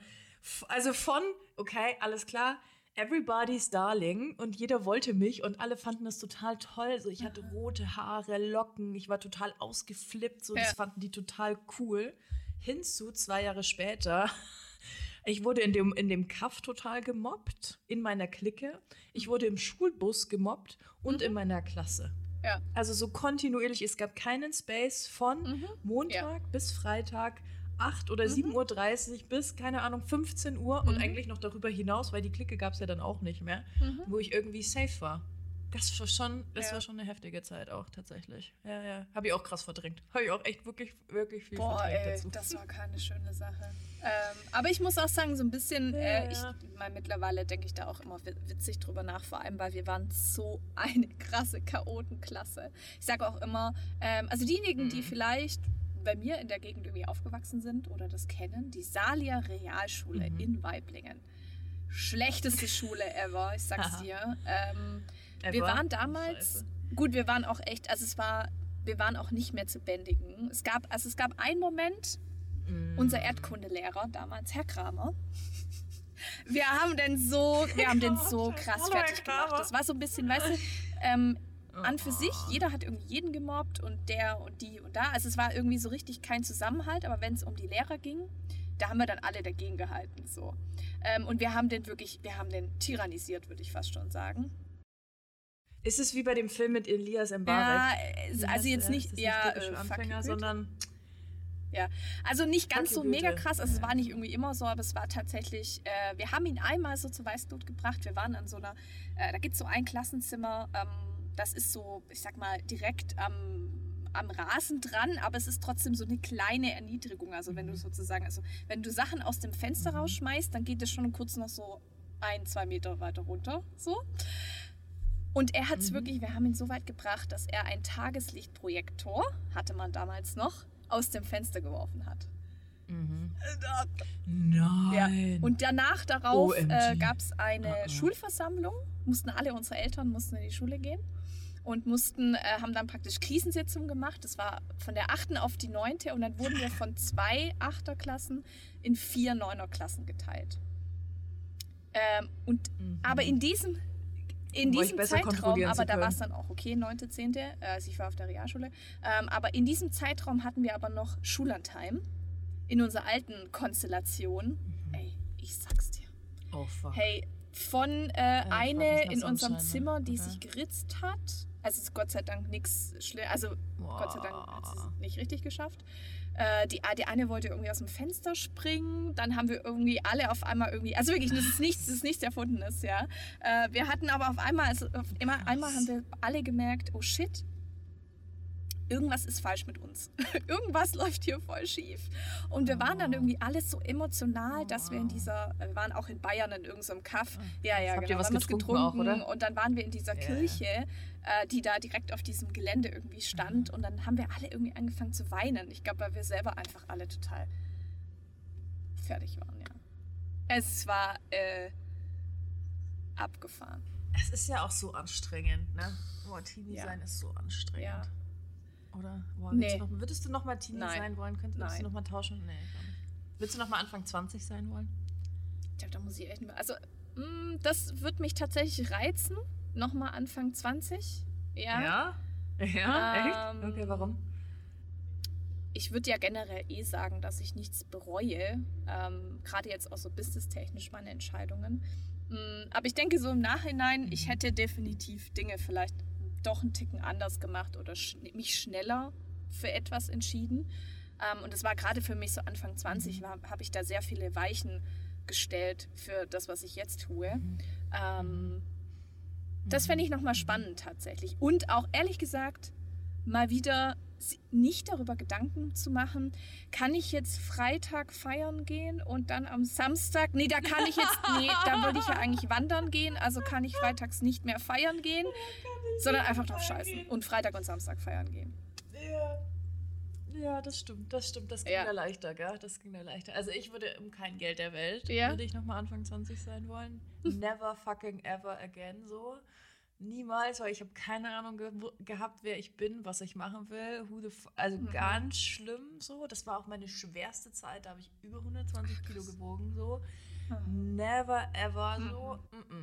Also von, okay, alles klar, Everybody's Darling und jeder wollte mich und alle fanden das total toll. So, ich hatte rote Haare, Locken, ich war total ausgeflippt, so, ja. das fanden die total cool. Hinzu, zwei Jahre später, ich wurde in dem, in dem Kaff total gemobbt, in meiner Clique. Ich wurde im Schulbus gemobbt und mhm. in meiner Klasse. Ja. Also so kontinuierlich. Es gab keinen Space von mhm. Montag ja. bis Freitag 8 oder mhm. 7.30 Uhr bis, keine Ahnung, 15 Uhr mhm. und eigentlich noch darüber hinaus, weil die Clique gab es ja dann auch nicht mehr, mhm. wo ich irgendwie safe war. Das war schon, das ja. war schon eine heftige Zeit auch tatsächlich. Ja, ja. Habe ich auch krass verdrängt. Habe ich auch echt wirklich, wirklich viel Boah, verdrängt ey, dazu. Das war keine schöne Sache. Ähm, aber ich muss auch sagen, so ein bisschen, äh, ich meine, mittlerweile denke ich da auch immer witzig drüber nach, vor allem, weil wir waren so eine krasse Chaotenklasse. Ich sage auch immer, ähm, also diejenigen, mhm. die vielleicht bei mir in der Gegend irgendwie aufgewachsen sind oder das kennen, die Salia Realschule mhm. in Weiblingen. Schlechteste Schule ever, ich sag's Aha. dir. Ähm, wir waren damals, gut, wir waren auch echt, also es war, wir waren auch nicht mehr zu bändigen. Es gab, also es gab einen Moment, mm. unser Erdkundelehrer damals, Herr Kramer, wir haben den so, wir haben den so krass fertig gemacht. Das war so ein bisschen, weißt du, ähm, an für sich, jeder hat irgendwie jeden gemobbt und der und die und da. Also es war irgendwie so richtig kein Zusammenhalt, aber wenn es um die Lehrer ging, da haben wir dann alle dagegen gehalten. So. Ähm, und wir haben den wirklich, wir haben den tyrannisiert, würde ich fast schon sagen. Ist es wie bei dem Film mit Elias Mbarek? Ja, also jetzt nicht, ja, äh, Anfänger, sondern ja, also nicht ganz so mega krass. Also es war nicht irgendwie immer so, aber es war tatsächlich. Äh, wir haben ihn einmal so zur Weißglut gebracht. Wir waren an so einer. Äh, da gibt es so ein Klassenzimmer. Ähm, das ist so, ich sag mal, direkt am, am Rasen dran, aber es ist trotzdem so eine kleine Erniedrigung. Also wenn du mhm. sozusagen, also wenn du Sachen aus dem Fenster mhm. rausschmeißt, dann geht es schon kurz noch so ein, zwei Meter weiter runter. So. Und er hat es mhm. wirklich, wir haben ihn so weit gebracht, dass er ein Tageslichtprojektor, hatte man damals noch, aus dem Fenster geworfen hat. Mhm. Nein. Ja. Und danach darauf äh, gab es eine uh -uh. Schulversammlung, mussten alle unsere Eltern mussten in die Schule gehen und mussten, äh, haben dann praktisch Krisensitzungen gemacht. Das war von der 8. auf die 9. und dann wurden wir von zwei Achterklassen in vier Neunerklassen geteilt. Ähm, und, mhm. Aber in diesem, in diesem Zeitraum, aber da war es dann auch okay, 9., 10., äh, also ich war auf der Realschule, ähm, aber in diesem Zeitraum hatten wir aber noch Schullandheim in unserer alten Konstellation. Mhm. Ey, ich sag's dir. Oh, fuck. Hey, von äh, ja, eine in unserem Zimmer, die okay. sich geritzt hat. Also ist Gott sei Dank nichts schlimm. Also wow. Gott sei Dank hat sie es nicht richtig geschafft. Äh, die, die eine wollte irgendwie aus dem Fenster springen. Dann haben wir irgendwie alle auf einmal irgendwie. Also wirklich, das ist nichts, das ist nichts Erfundenes, ja. Äh, wir hatten aber auf einmal, also auf immer, einmal haben wir alle gemerkt, oh shit, irgendwas ist falsch mit uns. irgendwas läuft hier voll schief. Und wir waren dann irgendwie alles so emotional, dass wir in dieser, wir waren auch in Bayern in irgendeinem Kaff. Ah. Ja, ja, Habt genau. Ihr was getrunken, getrunken auch, oder? Und dann waren wir in dieser yeah. Kirche, äh, die da direkt auf diesem Gelände irgendwie stand. Mhm. Und dann haben wir alle irgendwie angefangen zu weinen. Ich glaube, weil wir selber einfach alle total fertig waren, ja. Es war äh, abgefahren. Es ist ja auch so anstrengend, ne? Boah, Teenie ja. sein ist so anstrengend. Ja. Oder? Boah, nee. du noch, würdest du noch mal Teenie Nein. sein wollen? Könntest, würdest du noch mal tauschen? Nee, Würdest du noch mal Anfang 20 sein wollen? Ich glaube, da muss ich echt mal. Also, mh, mm, das wird mich tatsächlich reizen. Noch mal Anfang 20. Ja. Ja? Ja? Ähm, echt? Okay, warum? Ich würde ja generell eh sagen, dass ich nichts bereue. Ähm, Gerade jetzt auch so businesstechnisch meine Entscheidungen. Mm, aber ich denke so im Nachhinein, ich mhm. hätte definitiv Dinge vielleicht doch einen Ticken anders gemacht oder sch mich schneller für etwas entschieden. Ähm, und es war gerade für mich so Anfang 20, Mhm. habe ich da sehr viele Weichen gestellt für das, was ich jetzt tue. Mhm. Ähm, das fände ich nochmal spannend tatsächlich. Und auch ehrlich gesagt, mal wieder nicht darüber Gedanken zu machen, kann ich jetzt Freitag feiern gehen und dann am Samstag, nee, da kann ich jetzt, nee, da würde ich ja eigentlich wandern gehen, also kann ich freitags nicht mehr feiern gehen, sondern einfach drauf scheißen und Freitag und Samstag feiern gehen. Ja. Ja, das stimmt, das stimmt. Das ging Ja. da leichter, gell? Das ging da leichter. Also ich würde um kein Geld der Welt, Ja. würde ich nochmal Anfang 20 sein wollen. Never fucking ever again so. Niemals, weil ich habe keine Ahnung ge gehabt, wer ich bin, was ich machen will. Who the f also Mhm. ganz schlimm so. Das war auch meine schwerste Zeit. Da habe ich über 120 Kilo gewogen so. Never ever so. Mm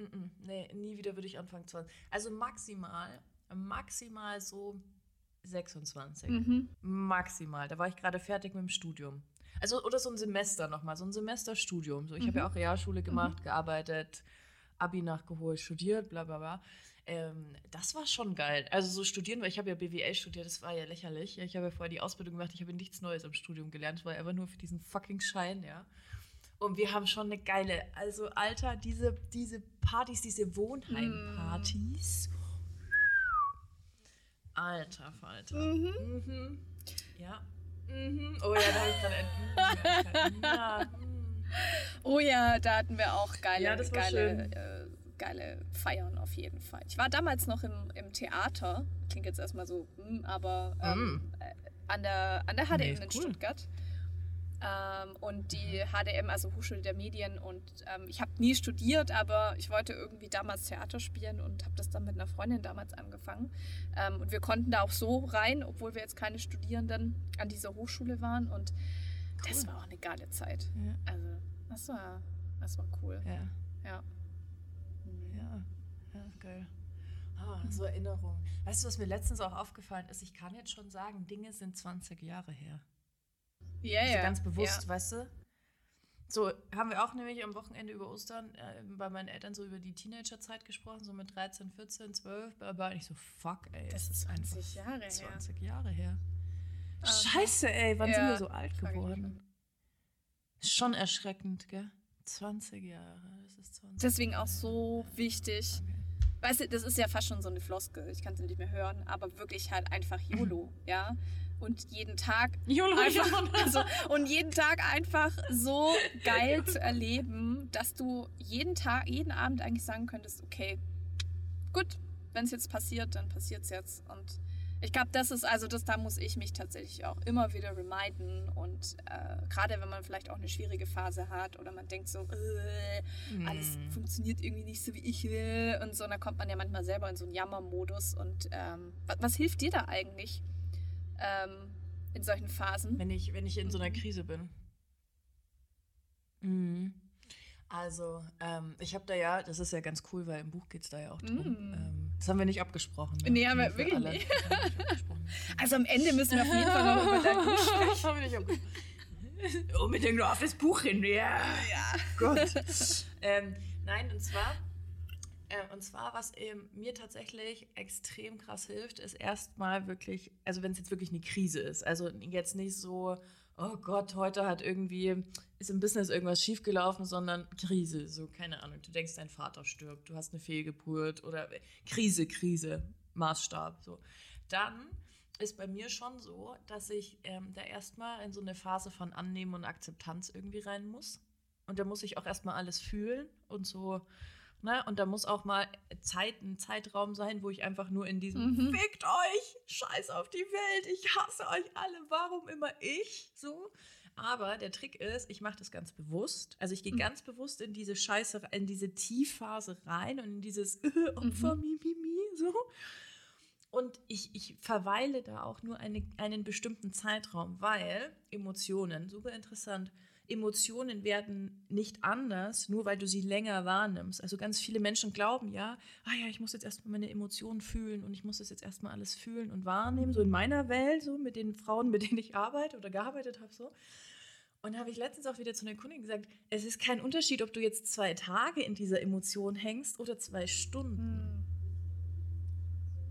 -mm, mm. Nee, nie wieder würde ich anfangen 20. Also maximal, maximal so 26. Mhm. Maximal. Da war ich gerade fertig mit dem Studium. Also, oder so ein Semester nochmal, so ein Semesterstudium. So, ich habe Mhm. ja auch Realschule gemacht, gearbeitet, Abi nachgeholt, studiert, bla bla bla. Ähm, das war schon geil. Also so studieren, weil ich habe ja BWL studiert, das war ja lächerlich. Ich habe ja vorher die Ausbildung gemacht, ich habe nichts Neues im Studium gelernt. War einfach nur für diesen fucking Schein, ja. Und wir haben schon eine geile, also Alter, diese, diese Partys, diese Wohnheimpartys. Alter Falter. Mhm. Mhm. Ja. Mhm. Oh ja, da habe ich gerade ein. Oh ja, da hatten wir auch geile, Ja, geile, äh, geile Feiern auf jeden Fall. Ich war damals noch im, im Theater, klingt jetzt erstmal so, hm, aber ähm, äh, an, der, an der HDM Nee, in cool. Stuttgart. Ähm, und die HDM, also Hochschule der Medien. Und ähm, ich habe nie studiert, aber ich wollte irgendwie damals Theater spielen und habe das dann mit einer Freundin damals angefangen. Ähm, und wir konnten da auch so rein, obwohl wir jetzt keine Studierenden an dieser Hochschule waren. Und das Cool. war auch eine geile Zeit. Ja. Also, das war, das war cool. Ja. Ja. Mhm. Ja, ja, geil. Ah, so Erinnerungen. Weißt du, was mir letztens auch aufgefallen ist? Ich kann jetzt schon sagen, Dinge sind 20 Jahre her. Ja, Also ja. ganz bewusst, weißt du? So, haben wir auch nämlich am Wochenende über Ostern äh, bei meinen Eltern so über die Teenagerzeit gesprochen, so mit 13, 14, 12. Aber ich so, fuck, ey, Das es ist ist 20 einfach Jahre her. 20 Jahre her. Aha. Scheiße, ey, wann sind Ja, wir so alt geworden? Schon erschreckend, gell? 20 Jahre, das ist 20 Deswegen auch so wichtig. Weißt du, das ist ja fast schon so eine Floskel. Ich kann sie nicht mehr hören, aber wirklich halt einfach YOLO, ja. Und jeden Tag YOLO, einfach, also, und jeden Tag einfach so geil zu erleben, dass du jeden Tag, jeden Abend eigentlich sagen könntest, okay, gut, wenn es jetzt passiert, dann passiert es jetzt. Und ich glaube, das ist, also das, da muss ich mich tatsächlich auch immer wieder reminden. Und äh, gerade wenn man vielleicht auch eine schwierige Phase hat oder man denkt so, äh, alles Mm. funktioniert irgendwie nicht so, wie ich will. Und so, und dann kommt man ja manchmal selber in so einen Jammermodus. Und ähm, was, was hilft dir da eigentlich ähm, in solchen Phasen? Wenn ich, wenn ich in so einer Krise bin. Mhm. Also, ähm, ich habe da ja, das ist ja ganz cool, weil im Buch geht es da ja auch drum. Mm. Ähm, das haben wir nicht abgesprochen. Ne? Nee, haben wir wirklich alle. nicht. Also am Ende müssen wir auf jeden Fall noch über dein Buch sprechen. haben wir nicht abgesprochen. Unbedingt nur auf das Buch hin, ja. Ja. Gott. ähm, nein, und zwar, äh, und zwar, was mir tatsächlich extrem krass hilft, ist erstmal wirklich, also wenn es jetzt wirklich eine Krise ist, also jetzt nicht so, oh Gott, heute hat irgendwie, ist im Business irgendwas schiefgelaufen, sondern Krise, so keine Ahnung, du denkst, dein Vater stirbt, du hast eine Fehlgeburt oder Krise, Krise, Maßstab, so. Dann ist bei mir schon so, dass ich ähm, da erstmal in so eine Phase von Annehmen und Akzeptanz irgendwie rein muss. Und da muss ich auch erstmal alles fühlen und so, ne? Und da muss auch mal Zeit, ein Zeitraum sein, wo ich einfach nur in diesem Mhm. Fickt euch, scheiß auf die Welt, ich hasse euch alle, warum immer ich? So. Aber der Trick ist, ich mache das ganz bewusst. Also ich gehe Mhm. ganz bewusst in diese Scheiße, in diese Tiefphase rein und in dieses äh, Opfer, Mhm. mi, mi, mi, so. Und ich, ich verweile da auch nur eine, einen bestimmten Zeitraum, weil Emotionen, super interessant, Emotionen werden nicht anders, nur weil du sie länger wahrnimmst. Also ganz viele Menschen glauben ja, ah ja, ich muss jetzt erstmal meine Emotionen fühlen und ich muss das jetzt erstmal alles fühlen und wahrnehmen, so in meiner Welt, so mit den Frauen, mit denen ich arbeite oder gearbeitet habe, so. Und habe ich letztens auch wieder zu einer Kundin gesagt, es ist kein Unterschied, ob du jetzt zwei Tage in dieser Emotion hängst oder zwei Stunden.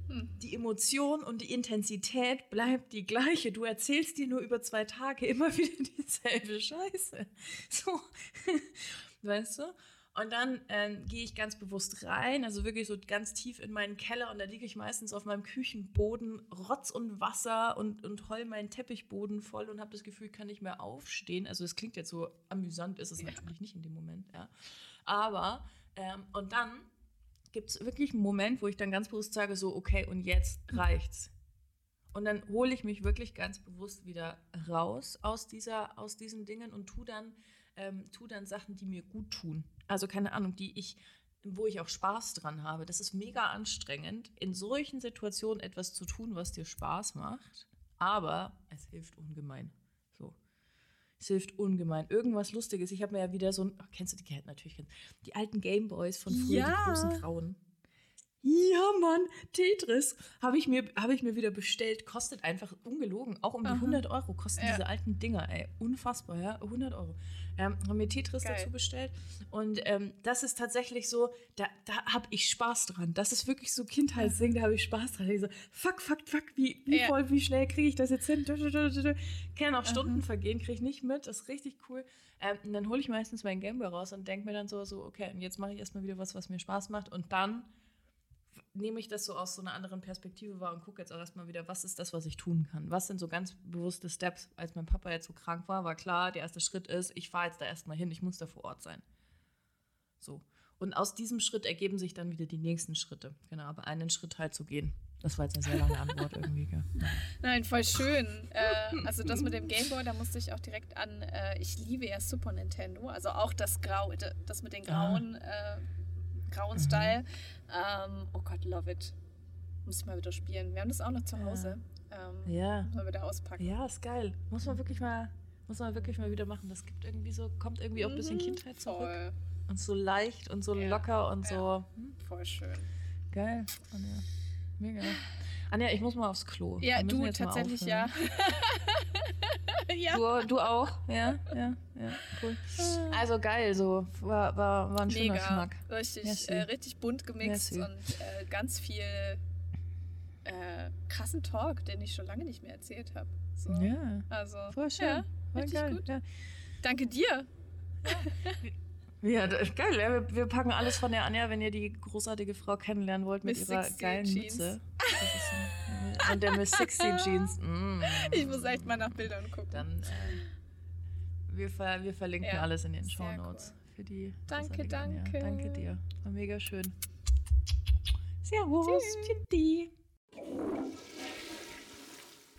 Hm. hm. die Emotion und die Intensität bleibt die gleiche. Du erzählst dir nur über zwei Tage immer wieder dieselbe Scheiße. So, weißt du? Und dann ähm, gehe ich ganz bewusst rein, also wirklich so ganz tief in meinen Keller und da liege ich meistens auf meinem Küchenboden, Rotz und Wasser und, und heul meinen Teppichboden voll und habe das Gefühl, ich kann nicht mehr aufstehen. Also es klingt jetzt so amüsant, ist es ja. natürlich nicht in dem Moment, ja. Aber, ähm, und dann gibt es wirklich einen Moment, wo ich dann ganz bewusst sage, so, okay, und jetzt reicht's. Und dann hole ich mich wirklich ganz bewusst wieder raus aus, dieser, aus diesen Dingen und tu dann, ähm, tu dann Sachen, die mir gut tun. Also keine Ahnung, die ich, wo ich auch Spaß dran habe. Das ist mega anstrengend, in solchen Situationen etwas zu tun, was dir Spaß macht. Aber es hilft ungemein. So. Es hilft ungemein. Irgendwas Lustiges. Ich habe mir ja wieder so ein. Oh, kennst du die? Natürlich. Die alten Gameboys von früher, ja. die großen Grauen. Ja, Mann, Tetris habe ich, mir, hab ich mir wieder bestellt. Kostet einfach ungelogen, auch um die Aha. 100 Euro kosten ja. diese alten Dinger, ey. Unfassbar, ja, 100 Euro. Ähm, haben mir Tetris Geil. dazu bestellt. Und ähm, das ist tatsächlich so, da, da habe ich Spaß dran. Das ist wirklich so Kindheitsding, da habe ich Spaß dran. Ich so, fuck, fuck, fuck, wie, wie ja. voll, wie schnell kriege ich das jetzt hin? Kann auch Stunden Aha. vergehen, kriege ich nicht mit. Das ist richtig cool. Ähm, und dann hole ich meistens meinen Gameboy raus und denke mir dann so, so, okay, und jetzt mache ich erstmal wieder was, was mir Spaß macht. Und dann nehme ich das so aus so einer anderen Perspektive wahr und gucke jetzt auch erstmal wieder, was ist das, was ich tun kann? Was sind so ganz bewusste Steps? Als mein Papa jetzt so krank war, war klar, der erste Schritt ist, ich fahre jetzt da erstmal hin, ich muss da vor Ort sein. So. Und aus diesem Schritt ergeben sich dann wieder die nächsten Schritte. Genau, aber einen Schritt halt zu gehen. Das war jetzt eine sehr lange Antwort irgendwie. Gell? Nein, voll schön. Äh, also das mit dem Gameboy, da musste ich auch direkt an, äh, ich liebe ja Super Nintendo, also auch das Grau, das mit den ah. grauen ah. äh, grauen mhm. Style. Ähm, oh Gott, love it. Muss ich mal wieder spielen. Wir haben das auch noch zu Hause. Ja. Ähm, ja. Muss man wieder auspacken. Ja, ist geil. Muss man wirklich mal, muss man wirklich mal wieder machen. Das gibt irgendwie so, kommt irgendwie auch ein bisschen mhm, Kindheit zurück. Voll. Und so leicht und so ja. locker und ja. so. Hm? Voll schön. Geil. Anja. Mega. Anja, ich muss mal aufs Klo. Ja, du tatsächlich ja. ja. Du, du auch? Ja, ja, ja, cool. Also geil, so war, war, war ein Mega. schöner Schmack. Richtig, äh, richtig bunt gemixt Merci. und äh, ganz viel äh, krassen Talk, den ich schon lange nicht mehr erzählt habe. So. Ja, also, voll schön. Ja, voll geil. Gut. Ja. Danke dir. Ja, das ist geil. Ja, wir, wir, packen alles von der Anja, wenn ihr die großartige Frau kennenlernen wollt mit, mit ihrer geilen Jeans. Mütze. Ein, und der Miss 16 Jeans. Mm. Ich muss echt mal nach Bildern gucken. Dann, äh, wir, ver, wir verlinken ja, alles in den Show Notes cool. für die. Danke, danke. Anja. Danke dir. War mega schön. Servus. Tschüss.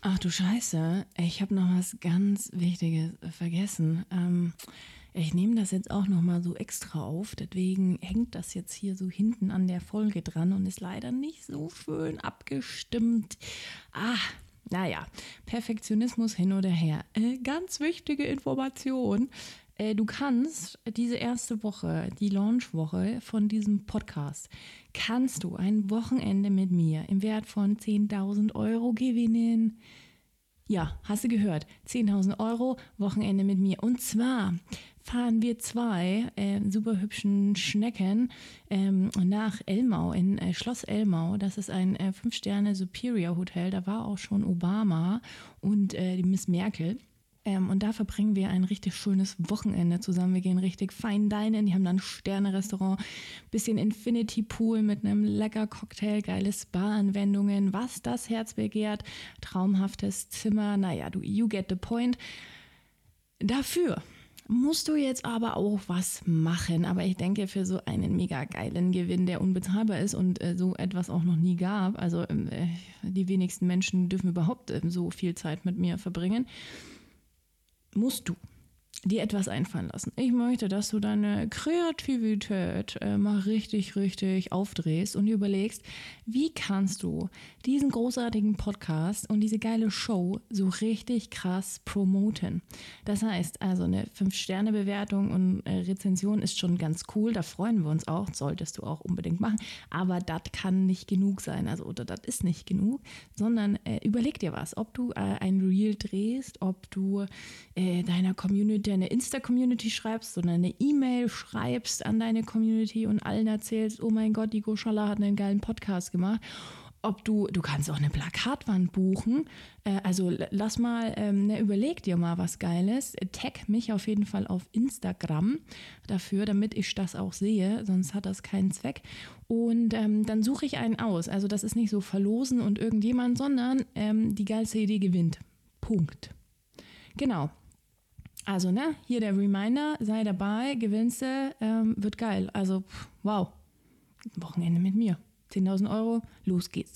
Ach du Scheiße, ich habe noch was ganz Wichtiges vergessen. Ähm, ich nehme das jetzt auch noch mal so extra auf, deswegen hängt das jetzt hier so hinten an der Folge dran und ist leider nicht so schön abgestimmt. Ah, naja, Perfektionismus hin oder her. Äh, ganz wichtige Information. Äh, du kannst diese erste Woche, die Launchwoche von diesem Podcast, kannst du ein Wochenende mit mir im Wert von 10.000 Euro gewinnen. Ja, hast du gehört? 10.000 Euro Wochenende mit mir. Und zwar fahren wir zwei äh, super hübschen Schnecken ähm, nach Elmau, in äh, Schloss Elmau. Das ist ein äh, Fünf-Sterne-Superior-Hotel. Da war auch schon Obama und äh, die Miss Merkel. Ähm, und da verbringen wir ein richtig schönes Wochenende zusammen. Wir gehen richtig fein dinen. Die haben dann Sterne-Restaurant, bisschen Infinity Pool mit einem lecker Cocktail, geile Spa-Anwendungen, was das Herz begehrt, traumhaftes Zimmer. Naja, du, you get the point. Dafür musst du jetzt aber auch was machen. Aber ich denke, für so einen mega geilen Gewinn, der unbezahlbar ist und äh, so etwas auch noch nie gab, also ähm, äh, die wenigsten Menschen dürfen überhaupt äh, so viel Zeit mit mir verbringen, musst du dir etwas einfallen lassen. Ich möchte, dass du deine Kreativität äh, mal richtig, richtig aufdrehst und überlegst, wie kannst du diesen großartigen Podcast und diese geile Show so richtig krass promoten. Das heißt, also eine 5-Sterne-Bewertung und äh, Rezension ist schon ganz cool, da freuen wir uns auch, solltest du auch unbedingt machen, aber das kann nicht genug sein, also oder das ist nicht genug, sondern äh, überleg dir was, ob du äh, ein Reel drehst, ob du äh, deiner Community dir eine Insta-Community schreibst, sondern eine E-Mail schreibst an deine Community und allen erzählst, oh mein Gott, die Goshala hat einen geilen Podcast gemacht. ob du, du kannst auch eine Plakatwand buchen. Äh, also lass mal, ähm, ne, überleg dir mal was Geiles. Tag mich auf jeden Fall auf Instagram dafür, damit ich das auch sehe, sonst hat das keinen Zweck. Und ähm, dann suche ich einen aus. Also das ist nicht so verlosen und irgendjemand, sondern ähm, die geilste Idee gewinnt. Punkt. Genau. Also, ne, hier der Reminder, sei dabei, gewinnst du, ähm, wird geil. Also, wow. Wochenende mit mir. 10.000 Euro, los geht's.